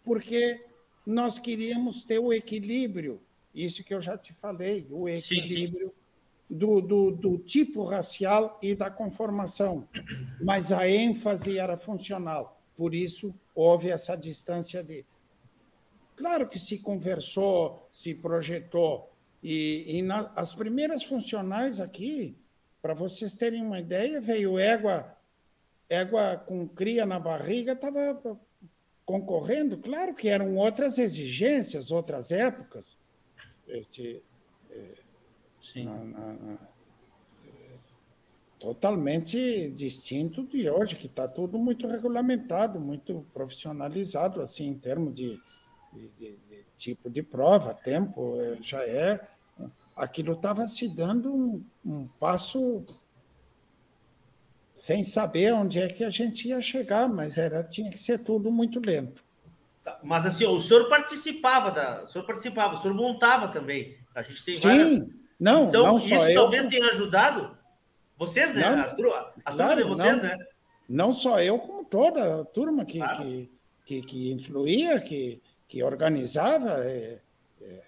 porque nós queríamos ter o equilíbrio isso que eu já te falei, o equilíbrio sim, sim. Do, do, do tipo racial e da conformação. Mas a ênfase era funcional. Por isso, houve essa distância de. Claro que se conversou, se projetou. E, e na, as primeiras funcionais aqui, para vocês terem uma ideia, veio égua, égua com cria na barriga, estava concorrendo. Claro que eram outras exigências, outras épocas este, Sim. Na, na, na, totalmente distinto de hoje, que está tudo muito regulamentado, muito profissionalizado, assim, em termos de, de, de, de tipo de prova, tempo, eh, já é. Aquilo estava se dando um, um passo sem saber onde é que a gente ia chegar, mas era tinha que ser tudo muito lento. Tá, mas assim, o senhor participava da, o senhor participava, o senhor montava também. A gente tem Sim, várias. não, então não isso só eu, talvez tenha ajudado vocês, né? Não, a turma, a turma claro, de vocês, não. né? não só eu, como toda a turma que, Claro. que, que, que influía, que, que organizava. é, é,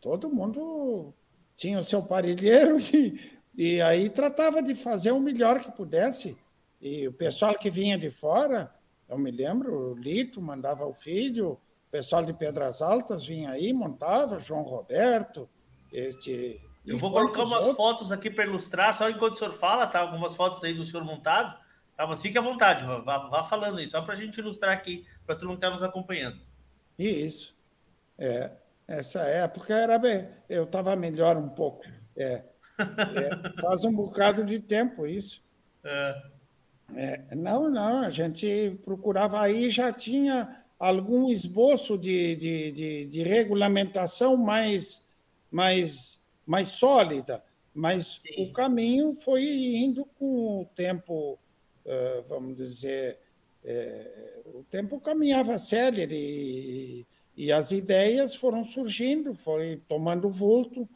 todo mundo tinha o seu parilheiro e, e aí tratava de fazer o melhor que pudesse. E o pessoal que vinha de fora, eu me lembro, o Lito mandava o filho, o pessoal de Pedras Altas vinha aí, montava, João Roberto, este, Eu vou colocar umas outros. fotos aqui para ilustrar, só enquanto o senhor fala, tá? Algumas fotos aí do senhor montado. Tá? Mas fique à vontade, vá, vá- vá falando aí, só para a gente ilustrar aqui, para todo mundo que está nos acompanhando. Isso. É, essa época era bem. Eu estava melhor um pouco. É, é, faz um bocado de tempo isso. É, não, não, a gente procurava aí, já tinha algum esboço de, de, de, de regulamentação mais, mais, mais sólida, mas o caminho foi indo com o tempo, vamos dizer, eh, o tempo caminhava célere e, e as ideias foram surgindo, foram tomando vulto,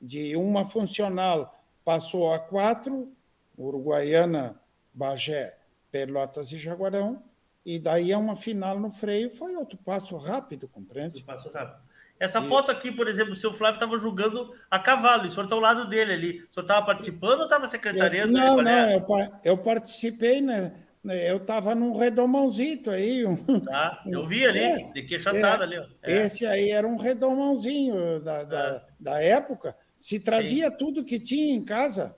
de uma funcional passou a quatro, Uruguaiana, Bagé, Pelotas e Jaguarão, e daí a uma final no freio foi outro passo rápido, compreende? Passo rápido. Essa foto aqui, por exemplo, o seu Flávio estava julgando a cavalo, e o senhor está ao lado dele ali. O senhor estava participando ou estava secretariando? Não, não, é? eu, eu participei, né? Eu estava num redomãozito aí. um- Tá, eu vi ali, É, de atada é. ali. ó. É. Esse aí era um redomãozinho da, da, da época. Se trazia tudo que tinha em casa.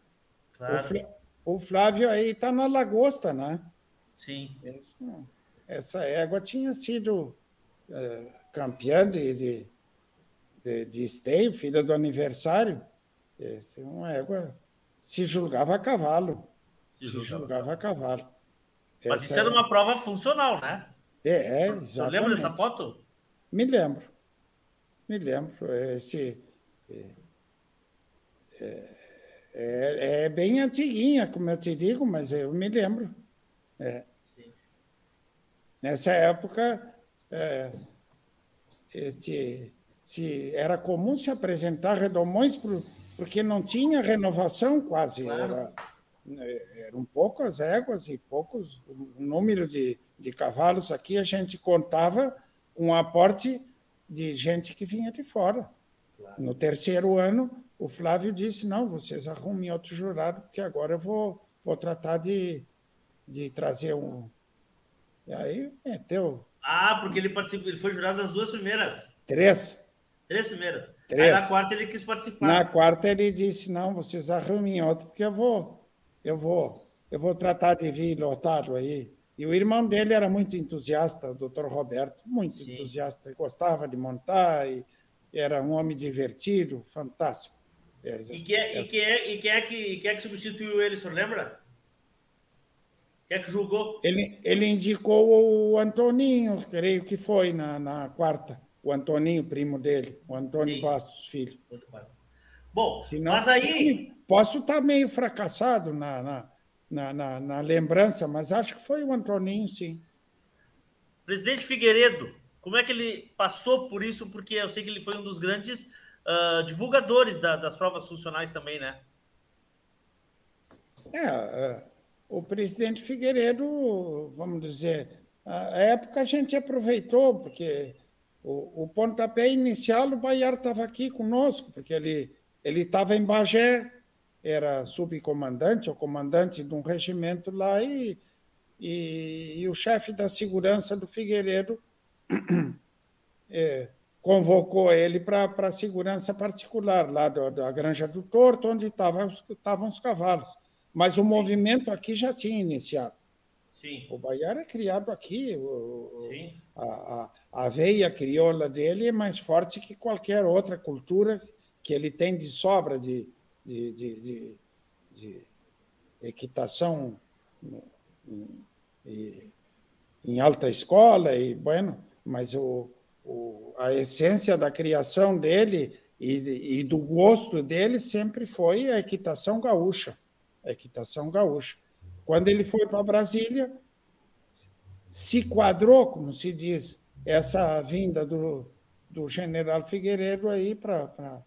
O, Claro. Flá- o Flávio aí está na lagosta, né? Sim. Essa égua tinha sido eh, campeã de, de, de, de esteio, filha do aniversário. Essa é uma égua. Se julgava a cavalo. Se Se, julgava. julgava a cavalo. Mas Essa isso era uma prova funcional, né? É, é, exatamente. lembra dessa foto? Me lembro. Me lembro. Esse, é, é, é bem antiguinha, como eu te digo, mas eu me lembro. É. Nessa época, é, este, se, era comum se apresentar redomões por, porque não tinha renovação quase. Era, é, eram poucas éguas e poucos o número de, de cavalos aqui a gente contava com o aporte de gente que vinha de fora. No terceiro ano, o Flávio disse: não, vocês arrumem outro jurado, porque agora eu vou, vou tratar de, de trazer um. E aí meteu Ah, porque ele participou, ele foi jurado das duas primeiras. três. Três primeiras. Três. Aí na quarta ele quis participar. Na quarta ele disse: não, vocês arrumem outro, porque eu vou, eu vou, eu vou tratar de vir lotado aí. E o irmão dele era muito entusiasta, o doutor Roberto, muito entusiasta, gostava de montar e era um homem divertido, fantástico. É, E quem é, e quem é, e quem é, que, quem é que substituiu ele, o senhor lembra? Quem é que julgou? Ele, ele indicou o Antoninho, creio que foi na, na quarta, o Antoninho, primo dele, o Antônio Sim. Bastos, filho. Bom, Senão- mas aí. Posso estar meio fracassado na, na, na, na- na lembrança, mas acho que foi o Antoninho, sim. Presidente Figueiredo, como é que ele passou por isso? Porque eu sei que ele foi um dos grandes ah, divulgadores da- das provas funcionais também, né? É, é, o presidente Figueiredo, vamos dizer, a época a gente aproveitou, porque o, o pontapé inicial, o Baiar estava aqui conosco, porque ele estava em Bagé, era subcomandante ou comandante de um regimento lá, e, e, e o chefe da segurança do Figueiredo é, convocou ele para a segurança particular, lá do- da Granja do Torto, onde estavam os, os cavalos. Mas o movimento aqui já tinha iniciado. Sim. O Baiar é criado aqui. o- o- Sim. A, a, a veia crioula dele é mais forte que qualquer outra cultura que ele tem de sobra de, de, de, de, de, equitação em, em alta escola, e bueno, mas o, o, a essência da criação dele e, e, do gosto dele sempre foi a equitação gaúcha. A equitação gaúcha. Quando ele foi para Brasília, se quadrou, como se diz, essa vinda do, do general Figueiredo aí para.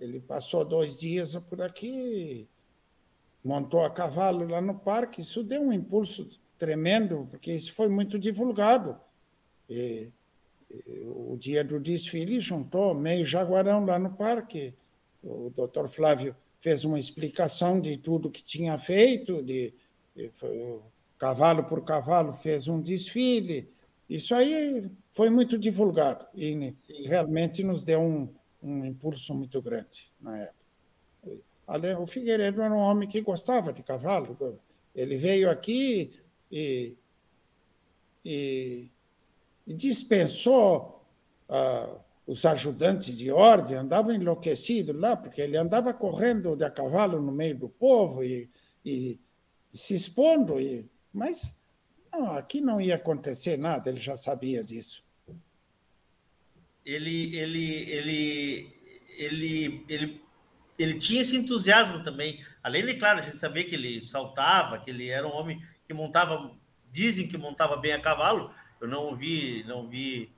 Ele passou dois dias por aqui, montou a cavalo lá no parque. Isso deu um impulso tremendo, porque isso foi muito divulgado. E, o dia do desfile juntou meio jaguarão lá no parque. O doutor Flávio fez uma explicação de tudo que tinha feito, de, de foi, cavalo por cavalo fez um desfile. Isso aí foi muito divulgado e Sim. realmente nos deu um, um impulso muito grande na época. O Figueiredo era um homem que gostava de cavalo. Ele veio aqui e, e, e dispensou uh, os ajudantes de ordem, andavam enlouquecidos lá, porque ele andava correndo de a cavalo no meio do povo e, e, e se expondo. E, mas não, aqui não ia acontecer nada, ele já sabia disso. Ele, ele, ele, ele, ele, ele tinha esse entusiasmo também. Além de, claro, a gente sabia que ele saltava, que ele era um homem que montava, dizem que montava bem a cavalo. Eu não vi, não vi,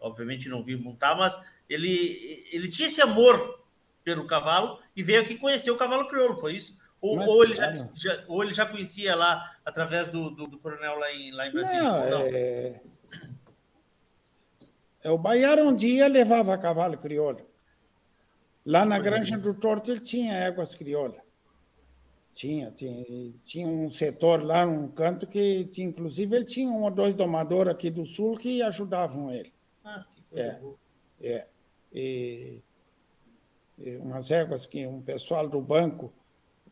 obviamente não vi montar, mas ele, ele tinha esse amor pelo cavalo e veio aqui conhecer o cavalo crioulo, foi isso? Ou, ou, ele já, já, ou ele já conhecia lá através do, do, do coronel lá em, lá em Brasília? Não, não? É... é... O Baiar um dia levava cavalo crioulo. Lá na Granja do Torto ele tinha éguas crioulas. Tinha, tinha, tinha um setor lá, um canto que, tinha, inclusive, ele tinha um ou dois domadores aqui do sul que ajudavam ele. Ah, que coisa é, boa. é. E, e umas éguas que um pessoal do banco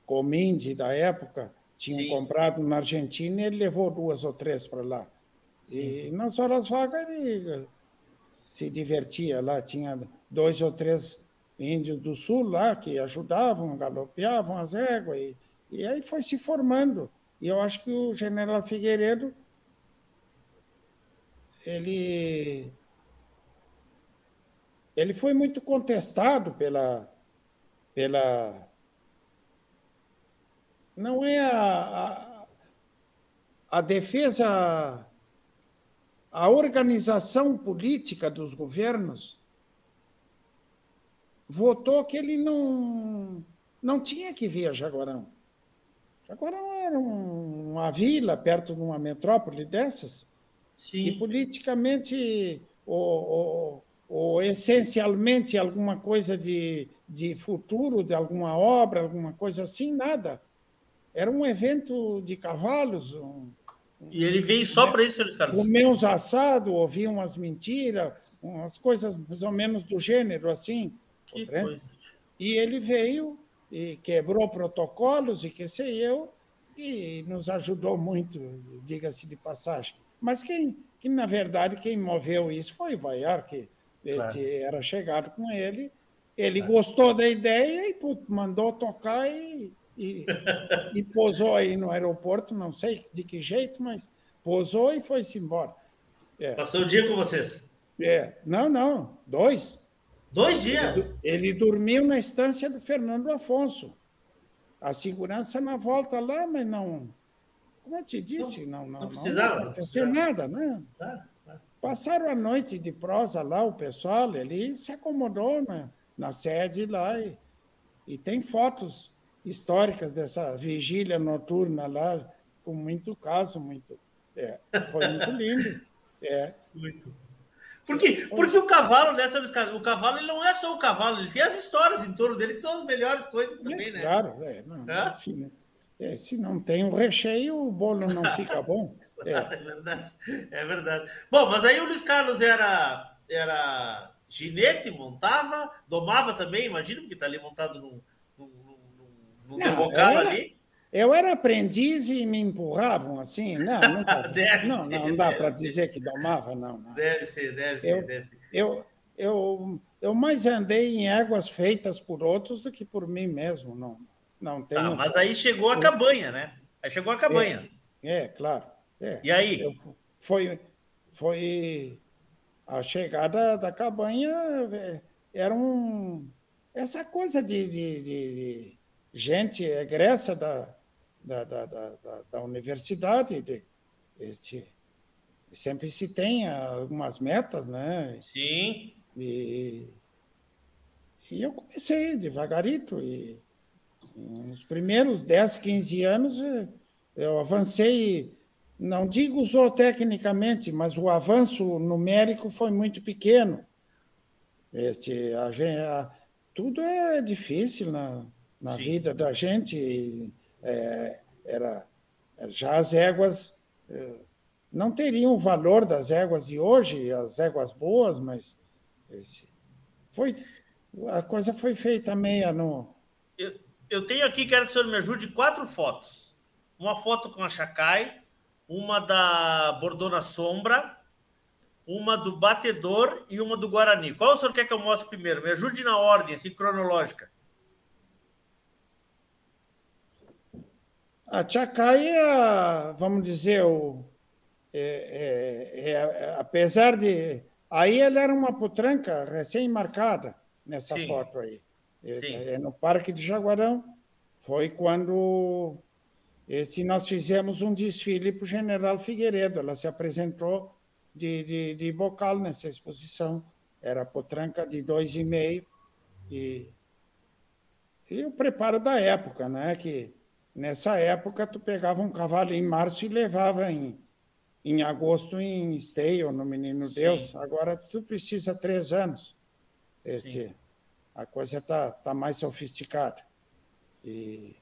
Cominde da época tinham Sim. comprado na Argentina e ele levou duas ou três para lá. Sim. E nas horas vagas ele se divertia lá, tinha dois ou três índios do sul lá que ajudavam, galopeavam as éguas, e, e aí foi se formando. E eu acho que o general Figueiredo, ele, ele foi muito contestado pela, pela não é a, a, a defesa, a organização política dos governos votou que ele não, não tinha que vir a Jaguarão. Jaguarão era um, uma vila perto de uma metrópole dessas, Sim. que politicamente ou, ou, ou, essencialmente alguma coisa de, de futuro, de alguma obra, alguma coisa assim, nada. Era um evento de cavalos. Um, e ele veio só para isso, Luiz Carlos? Comer uns assados, ouvir umas mentiras, umas coisas mais ou menos do gênero, assim. E ele veio e quebrou protocolos e que sei eu, e nos ajudou muito, diga-se de passagem. Mas quem, que na verdade, quem moveu isso foi o Baiar, que claro. era chegado com ele. Ele claro. gostou da ideia e mandou tocar e e, e pousou aí no aeroporto, não sei de que jeito, mas pousou e foi-se embora. É. Passou o dia com vocês? É, não, não, dois. Dois dias? Ele, ele dormiu na estância do Fernando Afonso. A segurança na volta lá, mas não. Como eu te disse, não, não, não, precisava, não aconteceu nada, né? Passaram a noite de prosa lá, o pessoal ali se acomodou na, na sede lá e, e tem fotos históricas dessa vigília noturna lá, com muito caso, muito. É, foi muito lindo. É. Muito. Porque, porque o cavalo, né, o cavalo ele não é só o cavalo, ele tem as histórias em torno dele que são as melhores coisas também, Mas, né? Claro, é, não, é? Assim, é, se não tem o recheio, o bolo não fica bom. É. é. verdade. É verdade. Bom, mas aí o Luiz Carlos era, era ginete, montava, domava também, imagino, porque está ali montado num, não eu era, ali? Eu era aprendiz e me empurravam assim. Não, não, não, ser, não dá para dizer que domava, não, não. Deve ser, deve eu, ser, deve ser. Eu, eu, eu mais andei em éguas feitas por outros do que por mim mesmo, não. não tem. Tá, mas aí chegou a cabanha, né? Aí chegou a cabanha. É, é claro. É. E aí? Eu, foi, foi a chegada da cabanha é, era um essa coisa de, de, de gente egressa da, da, da, da, da universidade, de, este, sempre se tem algumas metas, né? Sim. E, e eu comecei devagarito, e nos primeiros 10, 15 anos eu avancei, não digo zootecnicamente, mas o avanço numérico foi muito pequeno. Este, a, a, tudo é difícil na, na vida da gente. É, era, já as éguas é, não teriam o valor das éguas de hoje, as éguas boas, mas esse, foi, a coisa foi feita meia no. Eu, eu tenho aqui, quero que o senhor me ajude, quatro fotos. Uma foto com a Chacai, uma da Bordona Sombra, uma do Batedor e uma do Guarani. Qual o senhor quer que eu mostre primeiro? Me ajude na ordem, assim, cronológica. A Chacai é, vamos dizer, o, é, é, é, apesar de. Aí ela era uma potranca recém-marcada nessa Sim. foto aí. É, é, no Parque de Jaguarão. Foi quando esse, nós fizemos um desfile para o general Figueiredo. Ela se apresentou de, de, de bocal nessa exposição. Era potranca de dois e meio e, e o preparo da época, né? Que nessa época tu pegava um cavalo em março e levava em, em agosto em esteio no Menino Sim. Deus. Agora tu precisa três anos. Esse, a coisa tá, tá mais sofisticada. E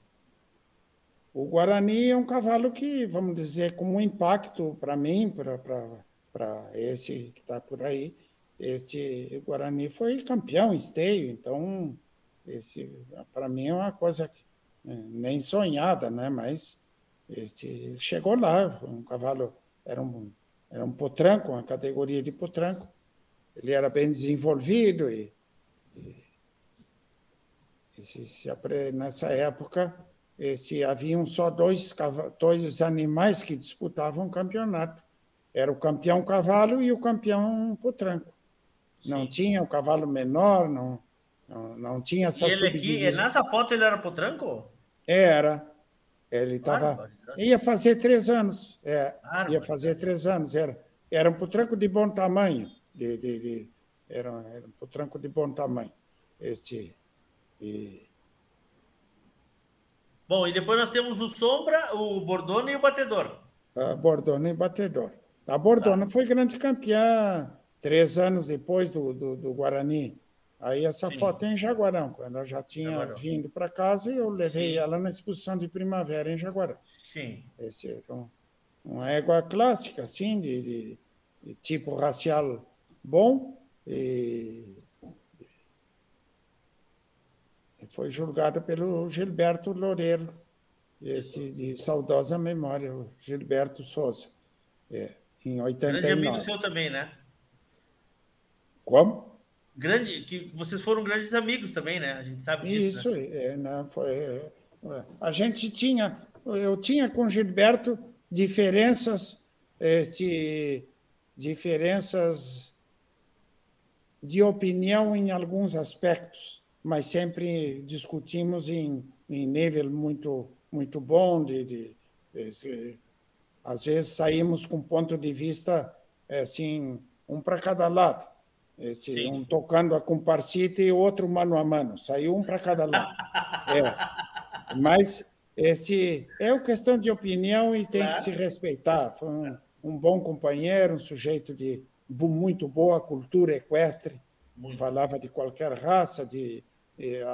o Guarani é um cavalo que, vamos dizer, com um impacto para mim, para esse que está por aí. Este Guarani foi campeão esteio, então esse para mim é uma coisa que, nem sonhada, né? Mas este chegou lá, um cavalo era um era um potranco, uma categoria de potranco. Ele era bem desenvolvido e, e, e se, se, nessa época esse, haviam só dois, dois animais que disputavam o campeonato era o campeão cavalo e o campeão potranco. Sim. Não tinha o cavalo menor, não, não, não tinha essa e ele aqui, nessa foto ele era potranco? Era. Ele estava. Ia fazer três anos. É, ia fazer três anos. Era, era um potranco de bom tamanho. De, de, de, era, era um potranco de bom tamanho. Este. E... Bom, e depois nós temos o Sombra, o Bordone e o Batedor. Ah, Bordone e Batedor. A Bordona tá. foi grande campeã três anos depois do, do, do Guarani. Aí essa Sim. foto é em Jaguarão, quando ela já tinha Jaguarão. vindo para casa e eu levei Sim. ela na exposição de primavera em Jaguarão. Sim. Esse era um, uma égua clássica, assim, de, de, de tipo racial bom e foi julgado pelo Gilberto Loureiro, esse de saudosa memória, o Gilberto Souza. É em 89. Grande amigo seu também, né? Como? Grande, que vocês foram grandes amigos também, né? A gente sabe disso. Isso, né? é, não, foi, é, a gente tinha, eu tinha com Gilberto diferenças, este, diferenças de opinião em alguns aspectos, mas sempre discutimos em, em nível muito muito bom de, de, de às vezes saímos com ponto de vista é, assim, um para cada lado. Esse, um tocando a comparsita e outro mano a mano. Saiu um para cada lado. É. Mas esse é uma questão de opinião e tem claro. que se respeitar. Foi um, um, bom companheiro, um sujeito de muito boa cultura equestre. Muito. Falava de qualquer raça, de,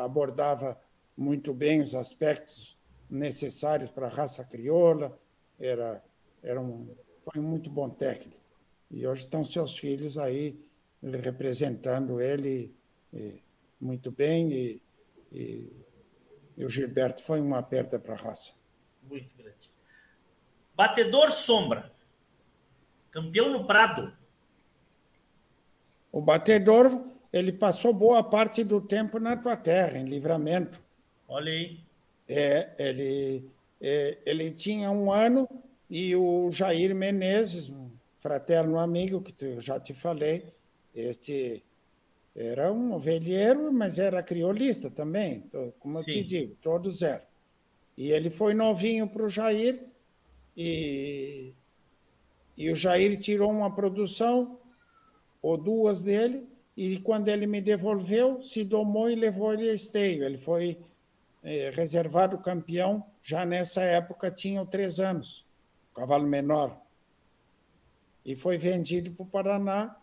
abordava muito bem os aspectos necessários para a raça crioula. Era era um, foi um muito bom técnico. E hoje estão seus filhos aí representando ele muito bem e, e, e, o Gilberto foi uma perda para a raça. Muito grande. Batedor Sombra, campeão no Prado. O batedor, ele passou boa parte do tempo na tua terra, em livramento. Olha aí. É, ele, é, ele tinha um ano e o Jair Menezes, um fraterno amigo que eu já te falei, este era um ovelheiro, mas era criolista também, como Sim. eu te digo, todos eram. E ele foi novinho para o Jair e, e o Jair tirou uma produção ou duas dele e quando ele me devolveu, se domou e levou ele a esteio. Ele foi é, reservado campeão, já nessa época tinha três anos, cavalo menor. E foi vendido para o Paraná.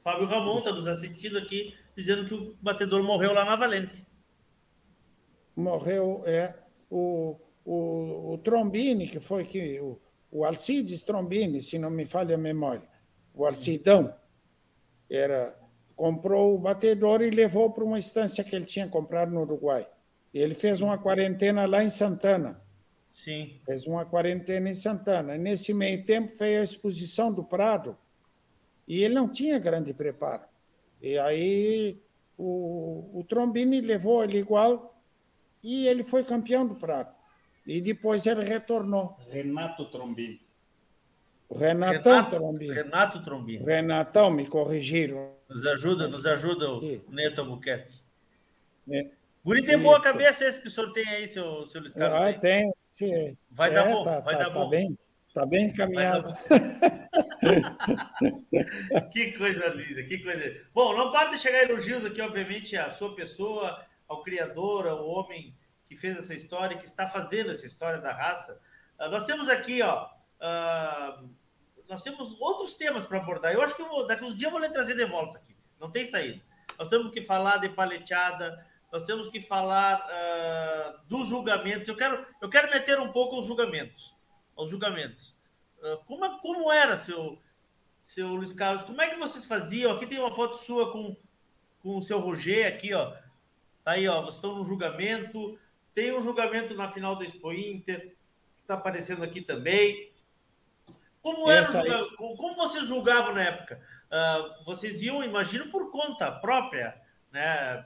Fábio Ramon está nos assistindo aqui, dizendo que o batedor morreu lá na Valente. Morreu, é. O, o, o Trombini, que foi que, o, o Alcides Trombini, se não me falha a memória, o Alcidão, era, comprou o batedor e levou para uma estância que ele tinha comprado no Uruguai. Ele fez uma quarentena lá em Santana. Sim. Fez uma quarentena em Santana. E nesse meio tempo veio a exposição do Prado e ele não tinha grande preparo. E aí o, o Trombini levou ele igual e ele foi campeão do Prado. E depois ele retornou. Renato Trombini. Renatão Renato, Trombini. Renato Trombini. Renatão, me corrigiram. Nos ajuda, nos ajuda o Neto Albuquerque. É. Guri tem boa cabeça esse que o senhor tem aí, seu, seu Luiz Carlos. Ah, tem. Sim. Vai é, dar bom, tá, vai tá, dar tá bom. Bem, tá bem encaminhado. que coisa linda, que coisa. Bom, não para de chegar elogios aqui, obviamente, à sua pessoa, ao criador, ao homem que fez essa história, que está fazendo essa história da raça. Uh, nós temos aqui, ó, uh, nós temos outros temas para abordar. Eu acho que eu vou, daqui uns dias eu vou lhe trazer de volta aqui. Não tem saída. Nós temos que falar de paleteada, nós temos que falar uh, dos julgamentos. Eu quero, eu quero meter um pouco os julgamentos. Aos julgamentos. Uh, como, como era, seu, seu Luiz Carlos? Como é que vocês faziam? Aqui tem uma foto sua com, com o seu Roger aqui, ó. Tá aí, ó. Vocês estão no julgamento. Tem um julgamento na final do Expo Inter, que está aparecendo aqui também. Como, era, como vocês julgavam na época? Uh, vocês iam, imagino, por conta própria, né?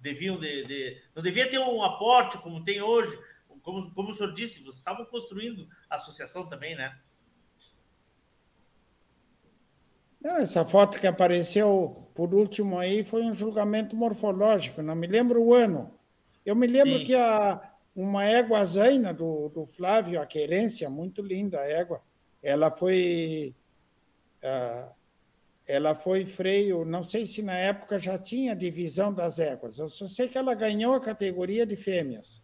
Deviam de, de, não devia ter um aporte como tem hoje. Como, como o senhor disse, vocês estavam construindo a associação também, né? Não, essa foto que apareceu por último aí foi um julgamento morfológico, não me lembro o ano. Eu me lembro Sim. que a, uma égua zaina do, do Flávio, a querência, muito linda a égua, ela foi uh, ela foi freio, não sei se na época já tinha divisão das éguas, eu só sei que ela ganhou a categoria de fêmeas,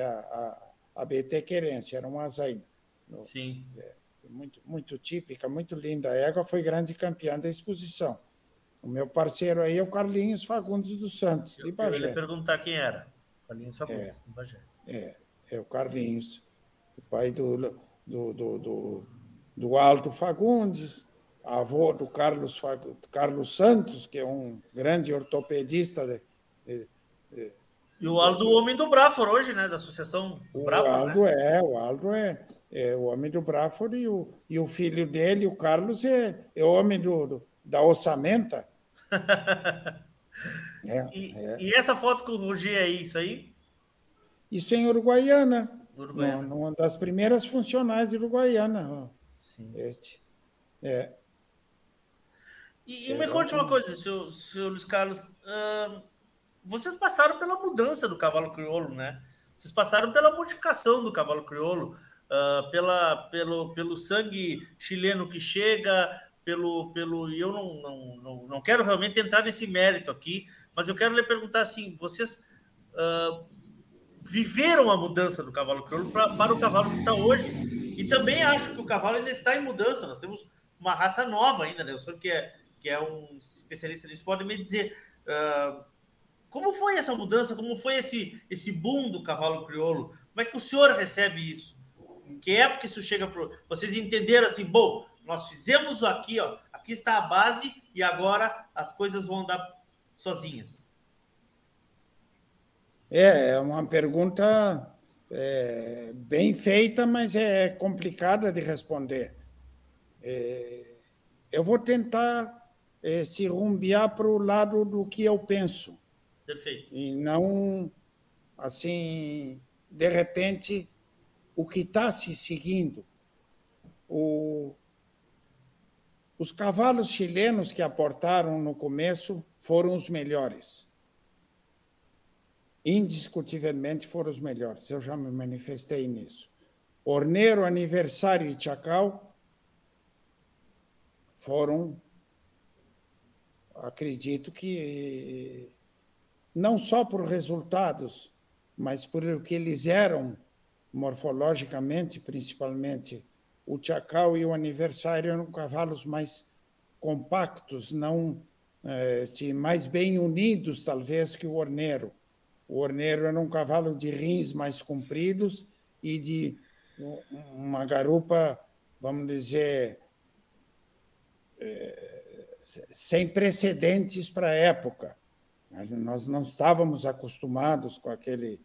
a, a, a BT Querência, era uma azaina. Sim. É, muito, muito típica, muito linda. A égua foi grande campeã da exposição. O meu parceiro aí é o Carlinhos Fagundes dos Santos, de Bagé. Eu ia perguntar quem era. Carlinhos Fagundes, é, de Bagé. É, é o Carlinhos, o pai do do, do, do, do Alto Fagundes, avô do Carlos, Carlos Santos, que é um grande ortopedista. De, de, de, e o Aldo, o homem do Brafor hoje, né? Da Associação o Brafor, Aldo né? é, o Aldo é, é o homem do Brafor e o, e o filho dele, o Carlos, é, é o homem do, do da ossamenta. é, e, é. e, essa foto com o Roger aí, isso aí? Isso é em Uruguaiana. Uruguaiana. Uma das primeiras funcionais de Uruguaiana. Sim. Este. É. E, e me conte uma coisa, senhor, senhor Luiz Carlos. Uh, vocês passaram pela mudança do cavalo crioulo, né? Vocês passaram pela modificação do cavalo crioulo, uh, pela, pelo, pelo sangue chileno que chega, pelo. pelo eu não, não, não, não quero realmente entrar nesse mérito aqui, mas eu quero lhe perguntar assim: vocês. Uh, viveram a mudança do cavalo crioulo pra, para o cavalo que está hoje. E também acho que o cavalo ainda está em mudança. Nós temos uma raça nova ainda, né? O senhor que é, que é um especialista nisso pode me dizer uh, como foi essa mudança, como foi esse, esse boom do cavalo crioulo? Como é que o senhor recebe isso? Em que época isso chega para vocês entenderam assim, bom, nós fizemos aqui, ó, aqui está a base e agora as coisas vão andar sozinhas. É, é uma pergunta é, bem feita, mas é complicada de responder. É, eu vou tentar é, se rumbear para o lado do que eu penso. Perfeito. E não assim, de repente, o que está se seguindo. O, os cavalos chilenos que aportaram no começo foram os melhores. Indiscutivelmente foram os melhores. Eu já me manifestei nisso. Orneiro, Aniversário e Chacal foram, acredito que, não só por resultados, mas por o que eles eram morfologicamente, principalmente o Chacal e o Aniversário eram cavalos mais compactos, não eh, mais bem unidos, talvez, que o Orneiro. O Orneiro era um cavalo de rins mais compridos e de uma garupa, vamos dizer, eh, sem precedentes para a época. Nós não estávamos acostumados com aquele.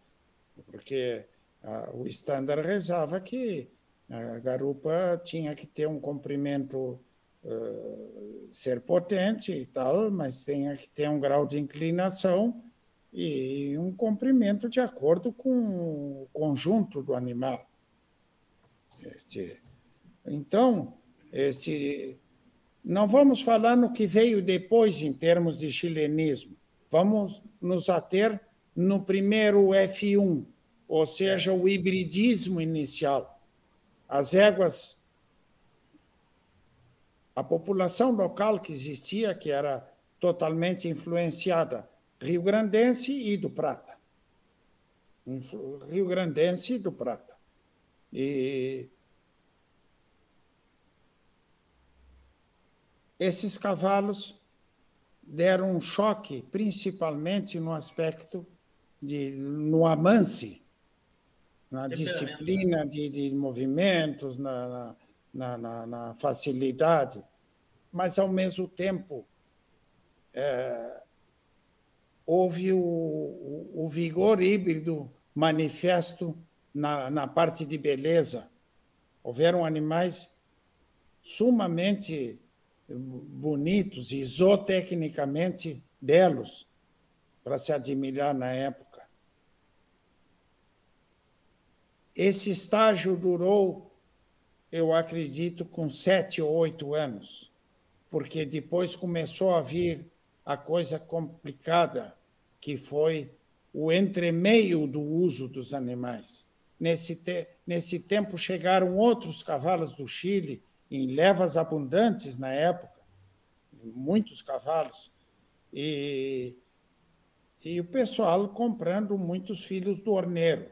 Porque ah, o estándar rezava que a garupa tinha que ter um comprimento uh, ser potente e tal, mas tinha que ter um grau de inclinação e um comprimento de acordo com o conjunto do animal. Este, então, este, não vamos falar no que veio depois em termos de chilenismo. Vamos nos ater no primeiro F1, ou seja, o hibridismo inicial as éguas, a população local que existia, que era totalmente influenciada Rio Grandense e do Prata. Rio Grandense e do Prata. E esses cavalos deram um choque, principalmente no aspecto de no amance na disciplina de, de movimentos, na, na, na, na, facilidade, mas, ao mesmo tempo, é, houve o, o, o, vigor híbrido manifesto na, na parte de beleza. Houveram animais sumamente bonitos e zootecnicamente belos para se admirar na época. Esse estágio durou, eu acredito, com sete ou oito anos, porque depois começou a vir a coisa complicada, que foi o entremeio do uso dos animais. Nesse, te nesse tempo chegaram outros cavalos do Chile, em levas abundantes na época, muitos cavalos, e, e o pessoal comprando muitos filhos do orneiro.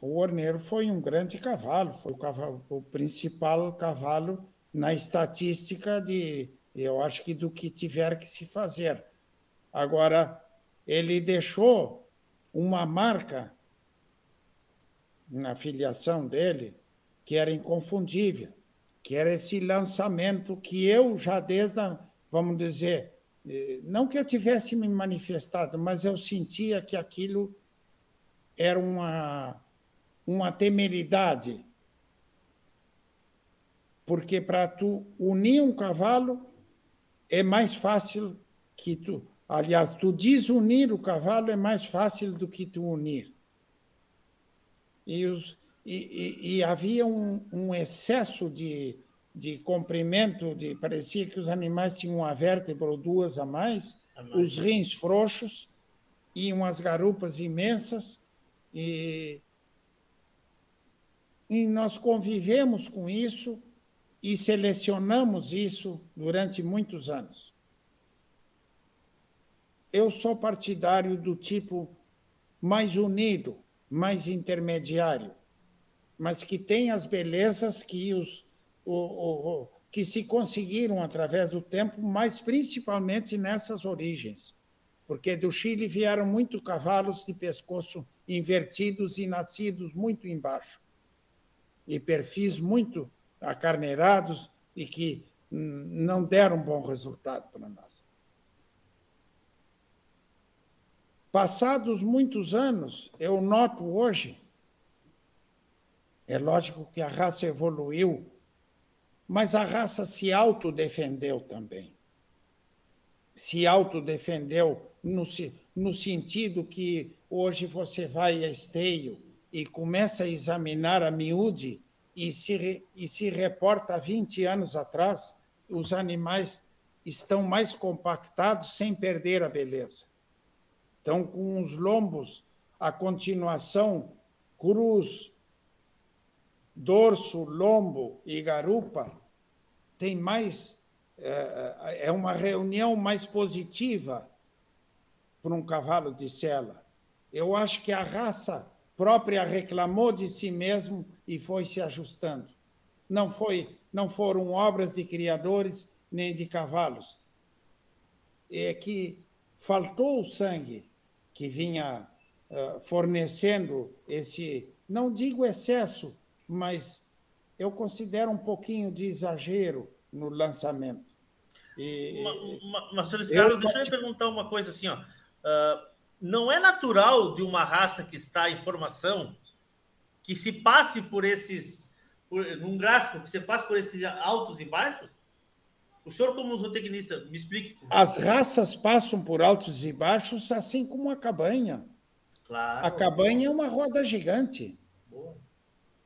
O Orneiro foi um grande cavalo, foi o, cavalo, o principal cavalo na estatística de, eu acho que do que tiver que se fazer. Agora, ele deixou uma marca na filiação dele que era inconfundível, que era esse lançamento que eu já desde, a, vamos dizer, eh, não que eu tivesse me manifestado, mas eu sentia que aquilo era uma uma temeridade. Porque para tu unir um cavalo é mais fácil que tu. Aliás, tu desunir o cavalo é mais fácil do que tu unir. E, os, e, e, e havia um, um, excesso de, de comprimento, de, parecia que os animais tinham uma vértebra ou duas a mais, a mais. os rins frouxos e umas garupas imensas. E, e nós convivemos com isso e selecionamos isso durante muitos anos. Eu sou partidário do tipo mais unido, mais intermediário, mas que tem as belezas que os o, o, o, que se conseguiram através do tempo, mas principalmente nessas origens, porque do Chile vieram muito cavalos de pescoço invertidos e nascidos muito embaixo e perfis muito acarneirados e que não deram bom resultado para nós. Passados muitos anos, eu noto hoje, é lógico que a raça evoluiu, mas a raça se autodefendeu também. Se autodefendeu no, no sentido que hoje você vai a esteio e começa a examinar a miúde e se, e se reporta 20 anos atrás, os animais estão mais compactados sem perder a beleza. Então, com os lombos, a continuação, cruz, dorso, lombo e garupa, tem mais. É, é uma reunião mais positiva para um cavalo de sela. Eu acho que a raça própria reclamou de si mesmo e foi se ajustando. Não foi, não foram obras de criadores nem de cavalos. É que faltou o sangue que vinha uh, fornecendo esse, não digo excesso, mas eu considero um pouquinho de exagero no lançamento. E, Marcelo Carlos, deixa eu lhe perguntar uma coisa assim, ó. Uh, não é natural de uma raça que está em formação que se passe por esses, por, num gráfico, que se passe por esses altos e baixos? O senhor, como zootecnista, me explique. As raças passam por altos e baixos, assim como a cabanha. Claro. A cabanha é uma roda gigante.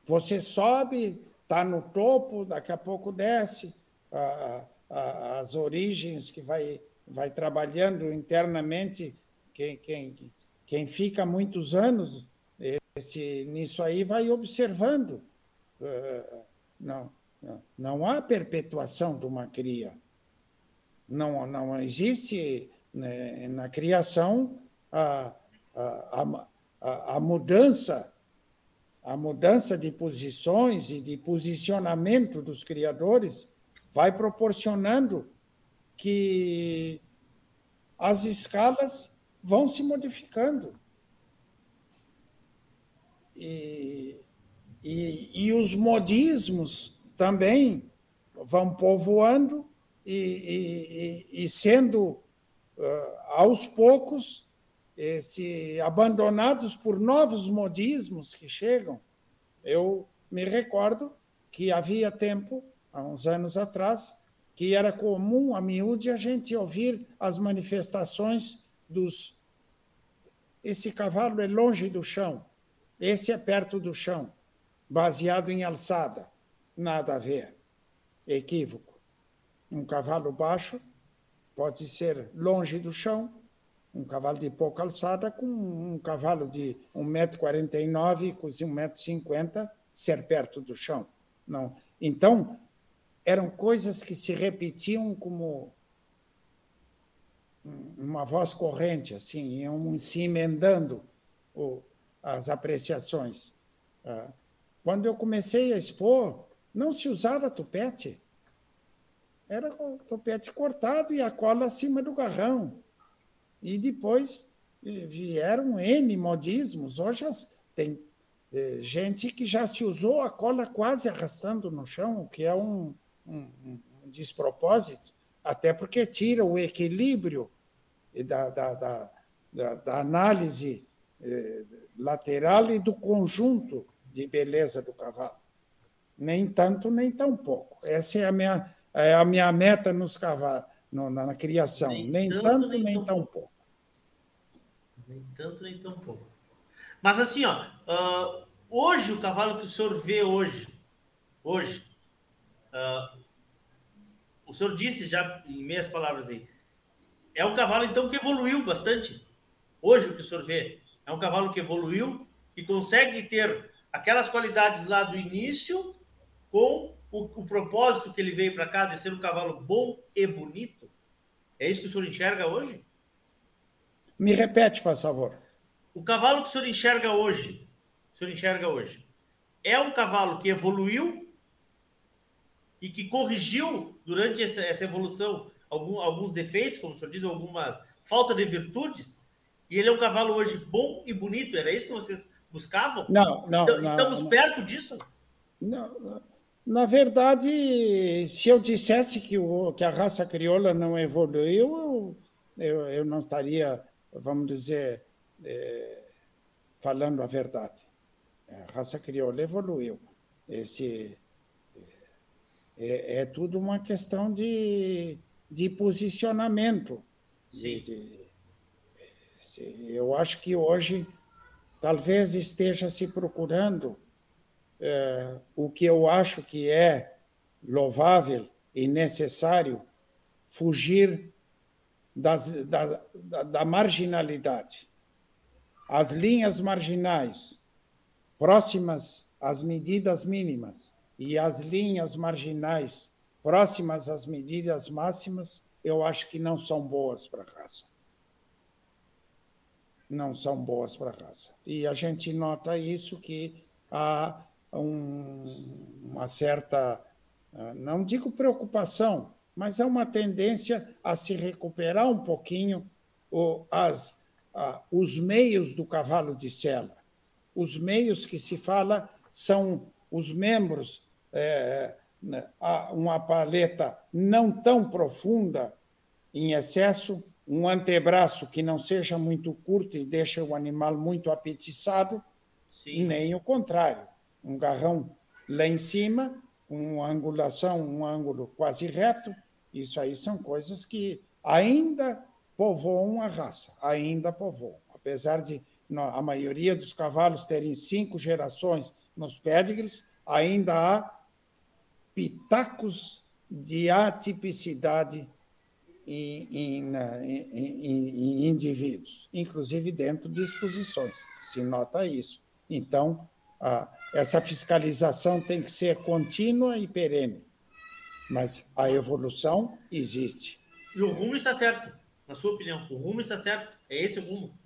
Você sobe, está no topo, daqui a pouco desce. A, a, as origens que vai, vai trabalhando internamente, quem, quem, quem fica muitos anos esse, nisso aí vai observando. Uh, não, não há perpetuação de uma cria. Não, não existe né, na criação a, a, a, a mudança a mudança de posições e de posicionamento dos criadores vai proporcionando que as escalas vão se modificando. E, e, e os modismos também vão povoando e, e, sendo, uh, aos poucos, esse, abandonados por novos modismos que chegam. Eu me recordo que havia tempo, há uns anos atrás, que era comum a miúde a gente ouvir as manifestações dos. Esse cavalo é longe do chão, esse é perto do chão, baseado em alçada. Nada a ver. Equívoco. Um cavalo baixo pode ser longe do chão, um cavalo de pouca alçada com um cavalo de 1,49m, com 1,50m, ser perto do chão. Não. Então, eram coisas que se repetiam como uma voz corrente, assim, iam se emendando o, as apreciações. Ah, quando eu comecei a expor, não se usava tupete. Era o tupete cortado e a cola acima do garrão. E depois vieram N modismos. Hoje tem é, gente que já se usou a cola quase arrastando no chão, o que é um, um, um despropósito, até porque tira o equilíbrio da, da, da, da, da análise eh, lateral e do conjunto de beleza do cavalo. Nem tanto, nem tão pouco. Essa é a minha, é a minha meta nos cavalos, no, na, na, criação. Nem, nem tanto, tanto, nem, nem tão, pouco. Nem tanto, nem tão pouco. Mas assim, ó, uh, hoje o cavalo que o senhor vê hoje, hoje, uh, o senhor disse já em meias palavras aí, é um cavalo então que evoluiu bastante. Hoje o que o senhor vê é um cavalo que evoluiu e consegue ter aquelas qualidades lá do início com o, o propósito que ele veio para cá de ser um cavalo bom e bonito? É isso que o senhor enxerga hoje? Me repete, faz favor. O cavalo que o senhor enxerga hoje, o senhor enxerga hoje, é um cavalo que evoluiu e que corrigiu durante essa, essa evolução algum, alguns defeitos, como o senhor diz, alguma falta de virtudes, e ele é um cavalo hoje bom e bonito. Era isso que vocês buscavam? Não, não. Então, estamos não, perto disso? Não, na verdade, se eu dissesse que, o, que a raça crioula não evoluiu, eu, eu, eu não estaria, vamos dizer, é, falando a verdade. A raça crioula evoluiu. Esse, é, é tudo uma questão de, de posicionamento. De, de, Eu acho que hoje talvez esteja se procurando é, o que eu acho que é louvável e necessário fugir das, da, da, da marginalidade. As linhas marginais próximas às medidas mínimas e as linhas marginais próximas às medidas máximas, eu acho que não são boas para a raça. Não são boas para a raça. E a gente nota isso que há um, uma certa, ah, não digo preocupação, mas é uma tendência a se recuperar um pouquinho as, os meios do cavalo de sela. Os meios que se fala são os membros, é, né, uma paleta não tão profunda em excesso, um antebraço que não seja muito curto e deixe o animal muito apetiçado, Sim. nem o contrário. Um garrão lá em cima, uma angulação, um ângulo quase reto, isso aí são coisas que ainda povoam a raça, ainda povoam. Apesar de a maioria dos cavalos terem cinco gerações nos pedigrees, ainda há pitacos de atipicidade em, em, em, em, indivíduos, inclusive dentro de exposições, se nota isso. Então, a, essa fiscalização tem que ser contínua e perene. Mas a evolução existe. E o rumo está certo, na sua opinião. O rumo está certo. É esse o rumo.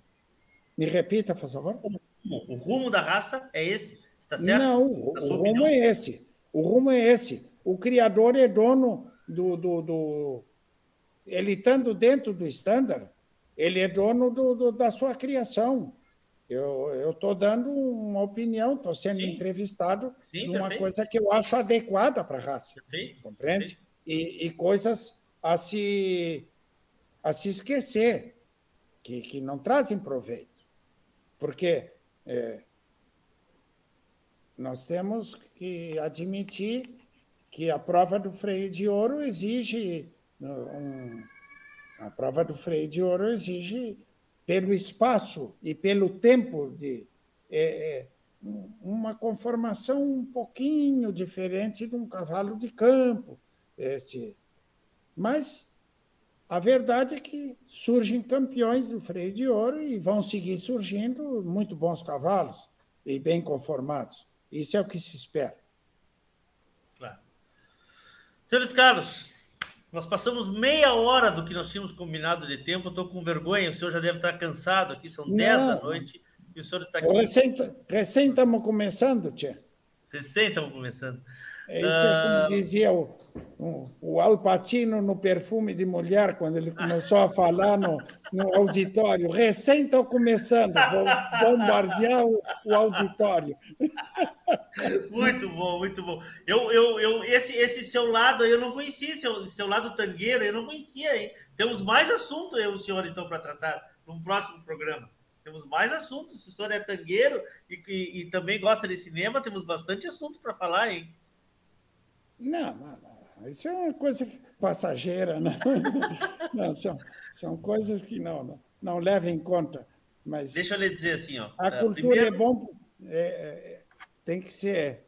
Me repita, por favor. O rumo, o rumo da raça é esse. Está certo? Não, o, o rumo é esse. O rumo é esse. O criador é dono do. do, do... Ele estando dentro do estándar, ele é dono do, do, da sua criação. Eu estou dando uma opinião, estou sendo Sim. entrevistado Sim, de uma perfeito. coisa que eu acho adequada para a raça. Perfeito. Compreende? Perfeito. E, e, coisas a se, a se esquecer, que, que não trazem proveito. Porque é, nós temos que admitir que a prova do freio de ouro exige. Um, a prova do freio de ouro exige pelo espaço e pelo tempo de é, é, uma conformação um pouquinho diferente de um cavalo de campo. Esse. Mas a verdade é que surgem campeões do freio de ouro e vão seguir surgindo muito bons cavalos e bem conformados. Isso é o que se espera. Claro. Senhores Carlos, nós passamos meia hora do que nós tínhamos combinado de tempo. Estou com vergonha, o senhor já deve estar cansado aqui, são Não. 10 da noite e o senhor está aqui. Recém estamos começando, tia. Recém estamos começando. É isso é como ah, dizia o, o, o Alpatino no Perfume de Mulher, quando ele começou a falar no, no auditório. Recém estou começando, vou bombardear o, o, auditório. Muito bom, muito bom. Eu, eu, eu, esse, esse seu lado eu não conhecia, seu, seu lado tangueiro, eu não conhecia. Hein? Temos mais assunto, eu, o senhor, então, para tratar no próximo programa. Temos mais assuntos. Se o senhor é tangueiro e, e, e também gosta de cinema, temos bastante assunto para falar, hein? Não, não, não, isso é uma coisa passageira, né? não, são, são coisas que não, não, não levam em conta. Mas Deixa eu lhe dizer assim, ó. A cultura primeiro... é bom, é, é, tem que ser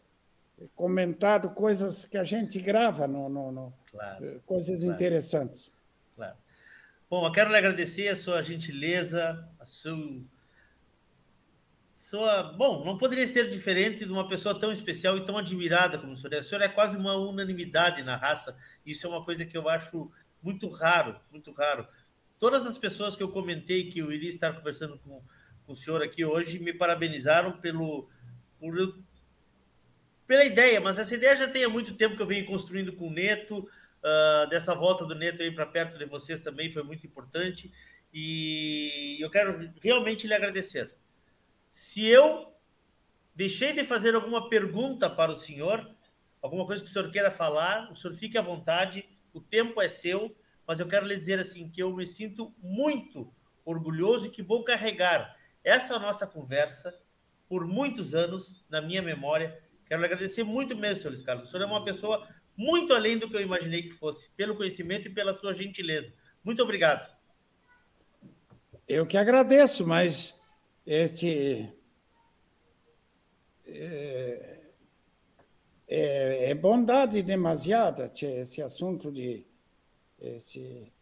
comentado coisas que a gente grava, no, no, no claro, coisas claro. interessantes. Claro. Bom, eu quero lhe agradecer a sua gentileza, a seu sua. Bom, não poderia ser diferente de uma pessoa tão especial e tão admirada como o senhor é. O senhor é quase uma unanimidade na raça. Isso é uma coisa que eu acho muito raro, muito raro. Todas as pessoas que eu comentei que eu iria estar conversando com, com o senhor aqui hoje me parabenizaram pelo, por, pela ideia, mas essa ideia já tem há muito tempo que eu venho construindo com o Neto. Uh, dessa volta do Neto aí para perto de vocês também foi muito importante. E eu quero realmente lhe agradecer se eu deixei de fazer alguma pergunta para o senhor, alguma coisa que o senhor queira falar, o senhor fique à vontade, o tempo é seu, mas eu quero lhe dizer assim que eu me sinto muito orgulhoso e que vou carregar essa nossa conversa por muitos anos na minha memória. Quero lhe agradecer muito mesmo, senhor Luiz Carlos. O senhor é uma pessoa muito além do que eu imaginei que fosse, pelo conhecimento e pela sua gentileza. Muito obrigado. eu que agradeço, mas é, é, é bondade demasiada esse assunto de esse.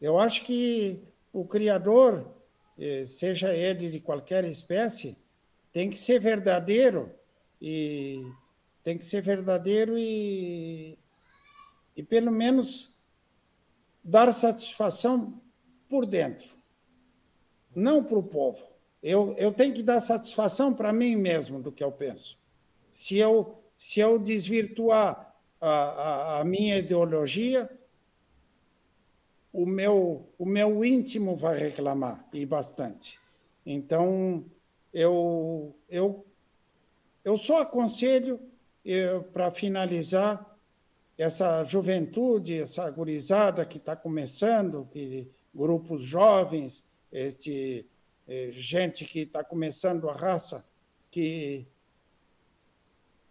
Eu acho que o criador, seja ele de qualquer espécie, tem que ser verdadeiro e tem que ser verdadeiro e, e pelo menos dar satisfação por dentro, não para o povo. Eu, eu tenho que dar satisfação para mim mesmo do que eu penso. Se eu, se eu desvirtuar a, a, a minha ideologia, o meu, o meu íntimo vai reclamar, e bastante. Então, eu, eu, eu só aconselho, para finalizar, essa juventude, essa gurizada que está começando, que, grupos jovens, este, eh, gente que está começando a raça, que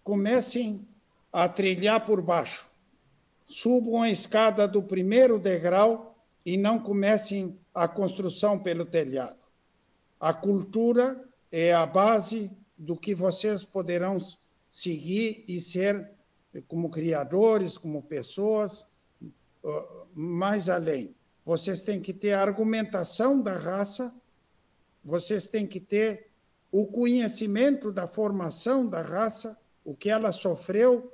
comecem a trilhar por baixo. Subam a escada do primeiro degrau e não comecem a construção pelo telhado. A cultura é a base do que vocês poderão seguir e ser como criadores, como pessoas, mais além. Vocês têm que ter a argumentação da raça, vocês têm que ter o conhecimento da formação da raça, o que ela sofreu,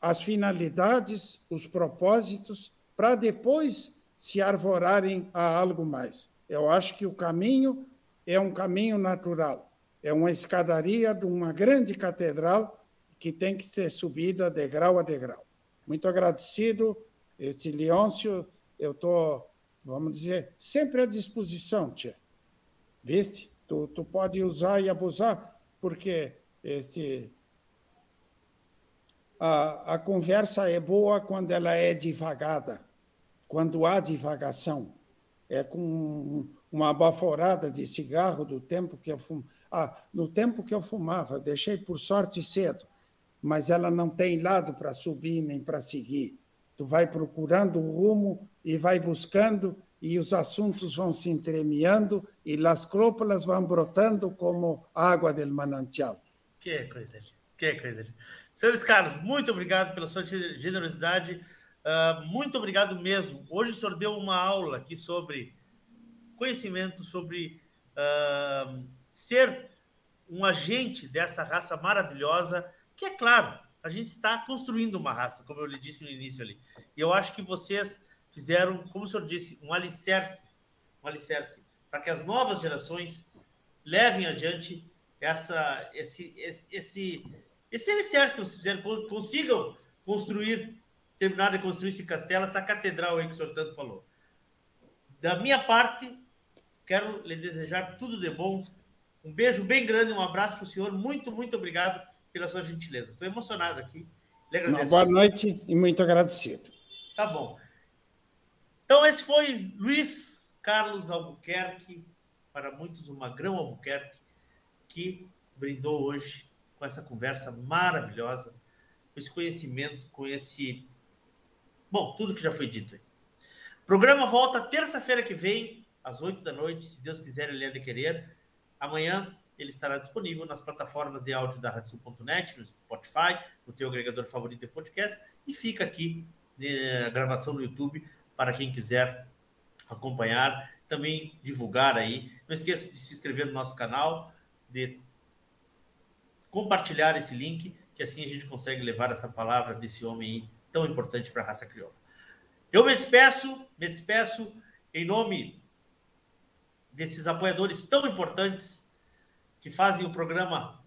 as finalidades, os propósitos, para depois se arvorarem a algo mais. Eu acho que o caminho é um caminho natural, é uma escadaria de uma grande catedral que tem que ser subida degrau a degrau. Muito agradecido, este Leôncio, eu estou, vamos dizer, sempre à disposição, tia. Viste? Tu, tu pode usar e abusar, porque este, a, a conversa é boa quando ela é divagada, quando há divagação. É com uma baforada de cigarro do tempo que eu fum... ah, no tempo que eu fumava, deixei por sorte cedo mas ela não tem lado para subir nem para seguir. Tu vai procurando o rumo e vai buscando e os assuntos vão se entremeando e as crópolas vão brotando como água del manancial. Que coisa, que coisa. Senhores Carlos, muito obrigado pela sua generosidade. Uh, muito obrigado mesmo. Hoje o senhor deu uma aula aqui sobre conhecimento, sobre uh, ser um agente dessa raça maravilhosa que é claro, a gente está construindo uma raça, como eu lhe disse no início ali. E eu acho que vocês fizeram, como o senhor disse, um alicerce, um alicerce para que as novas gerações levem adiante essa, esse, esse, esse, esse alicerce que vocês fizeram, consigam construir, terminar de construir esse castelo, essa catedral aí que o senhor tanto falou. Da minha parte, quero lhe desejar tudo de bom. Um beijo bem grande, um abraço para o senhor. Muito, muito obrigado pela sua gentileza. Estou emocionado aqui. Uma boa noite e muito agradecido. Tá bom. Então, esse foi Luiz Carlos Albuquerque, para muitos o Magrão Albuquerque, que brindou hoje com essa conversa maravilhosa, com esse conhecimento, com esse. Bom, tudo que já foi dito aí. O programa volta terça-feira que vem, às oito da noite, se Deus quiser, ele é de querer. Amanhã ele estará disponível nas plataformas de áudio da Radiosul.net, no Spotify, no teu agregador favorito de podcast, e fica aqui né, a gravação no YouTube para quem quiser acompanhar, também divulgar aí. Não esqueça de se inscrever no nosso canal, de compartilhar esse link, que assim a gente consegue levar essa palavra desse homem tão importante para a raça crioula. Eu me despeço, me despeço em nome desses apoiadores tão importantes que fazem o programa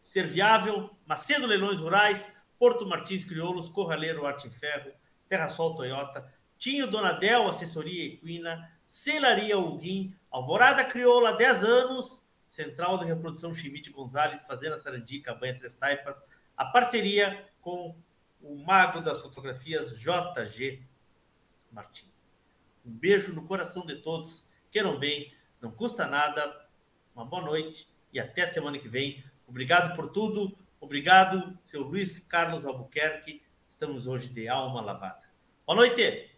ser viável, Macedo Leilões Rurais, Porto Martins Crioulos, Corraleiro Arte em Ferro, Terra Sol Toyota, Tinho Donadel, Assessoria Equina, Celaria Huguim, Alvorada Crioula, 10 anos, Central de Reprodução Chimite Gonzalez, Fazenda Sarandica, Banha Três Taipas, a parceria com o mago das fotografias JG Martins. Um beijo no coração de todos, queiram bem, não custa nada, uma boa noite e até semana que vem. Obrigado por tudo. Obrigado, seu Luiz Carlos Albuquerque. Estamos hoje de alma lavada. Boa noite.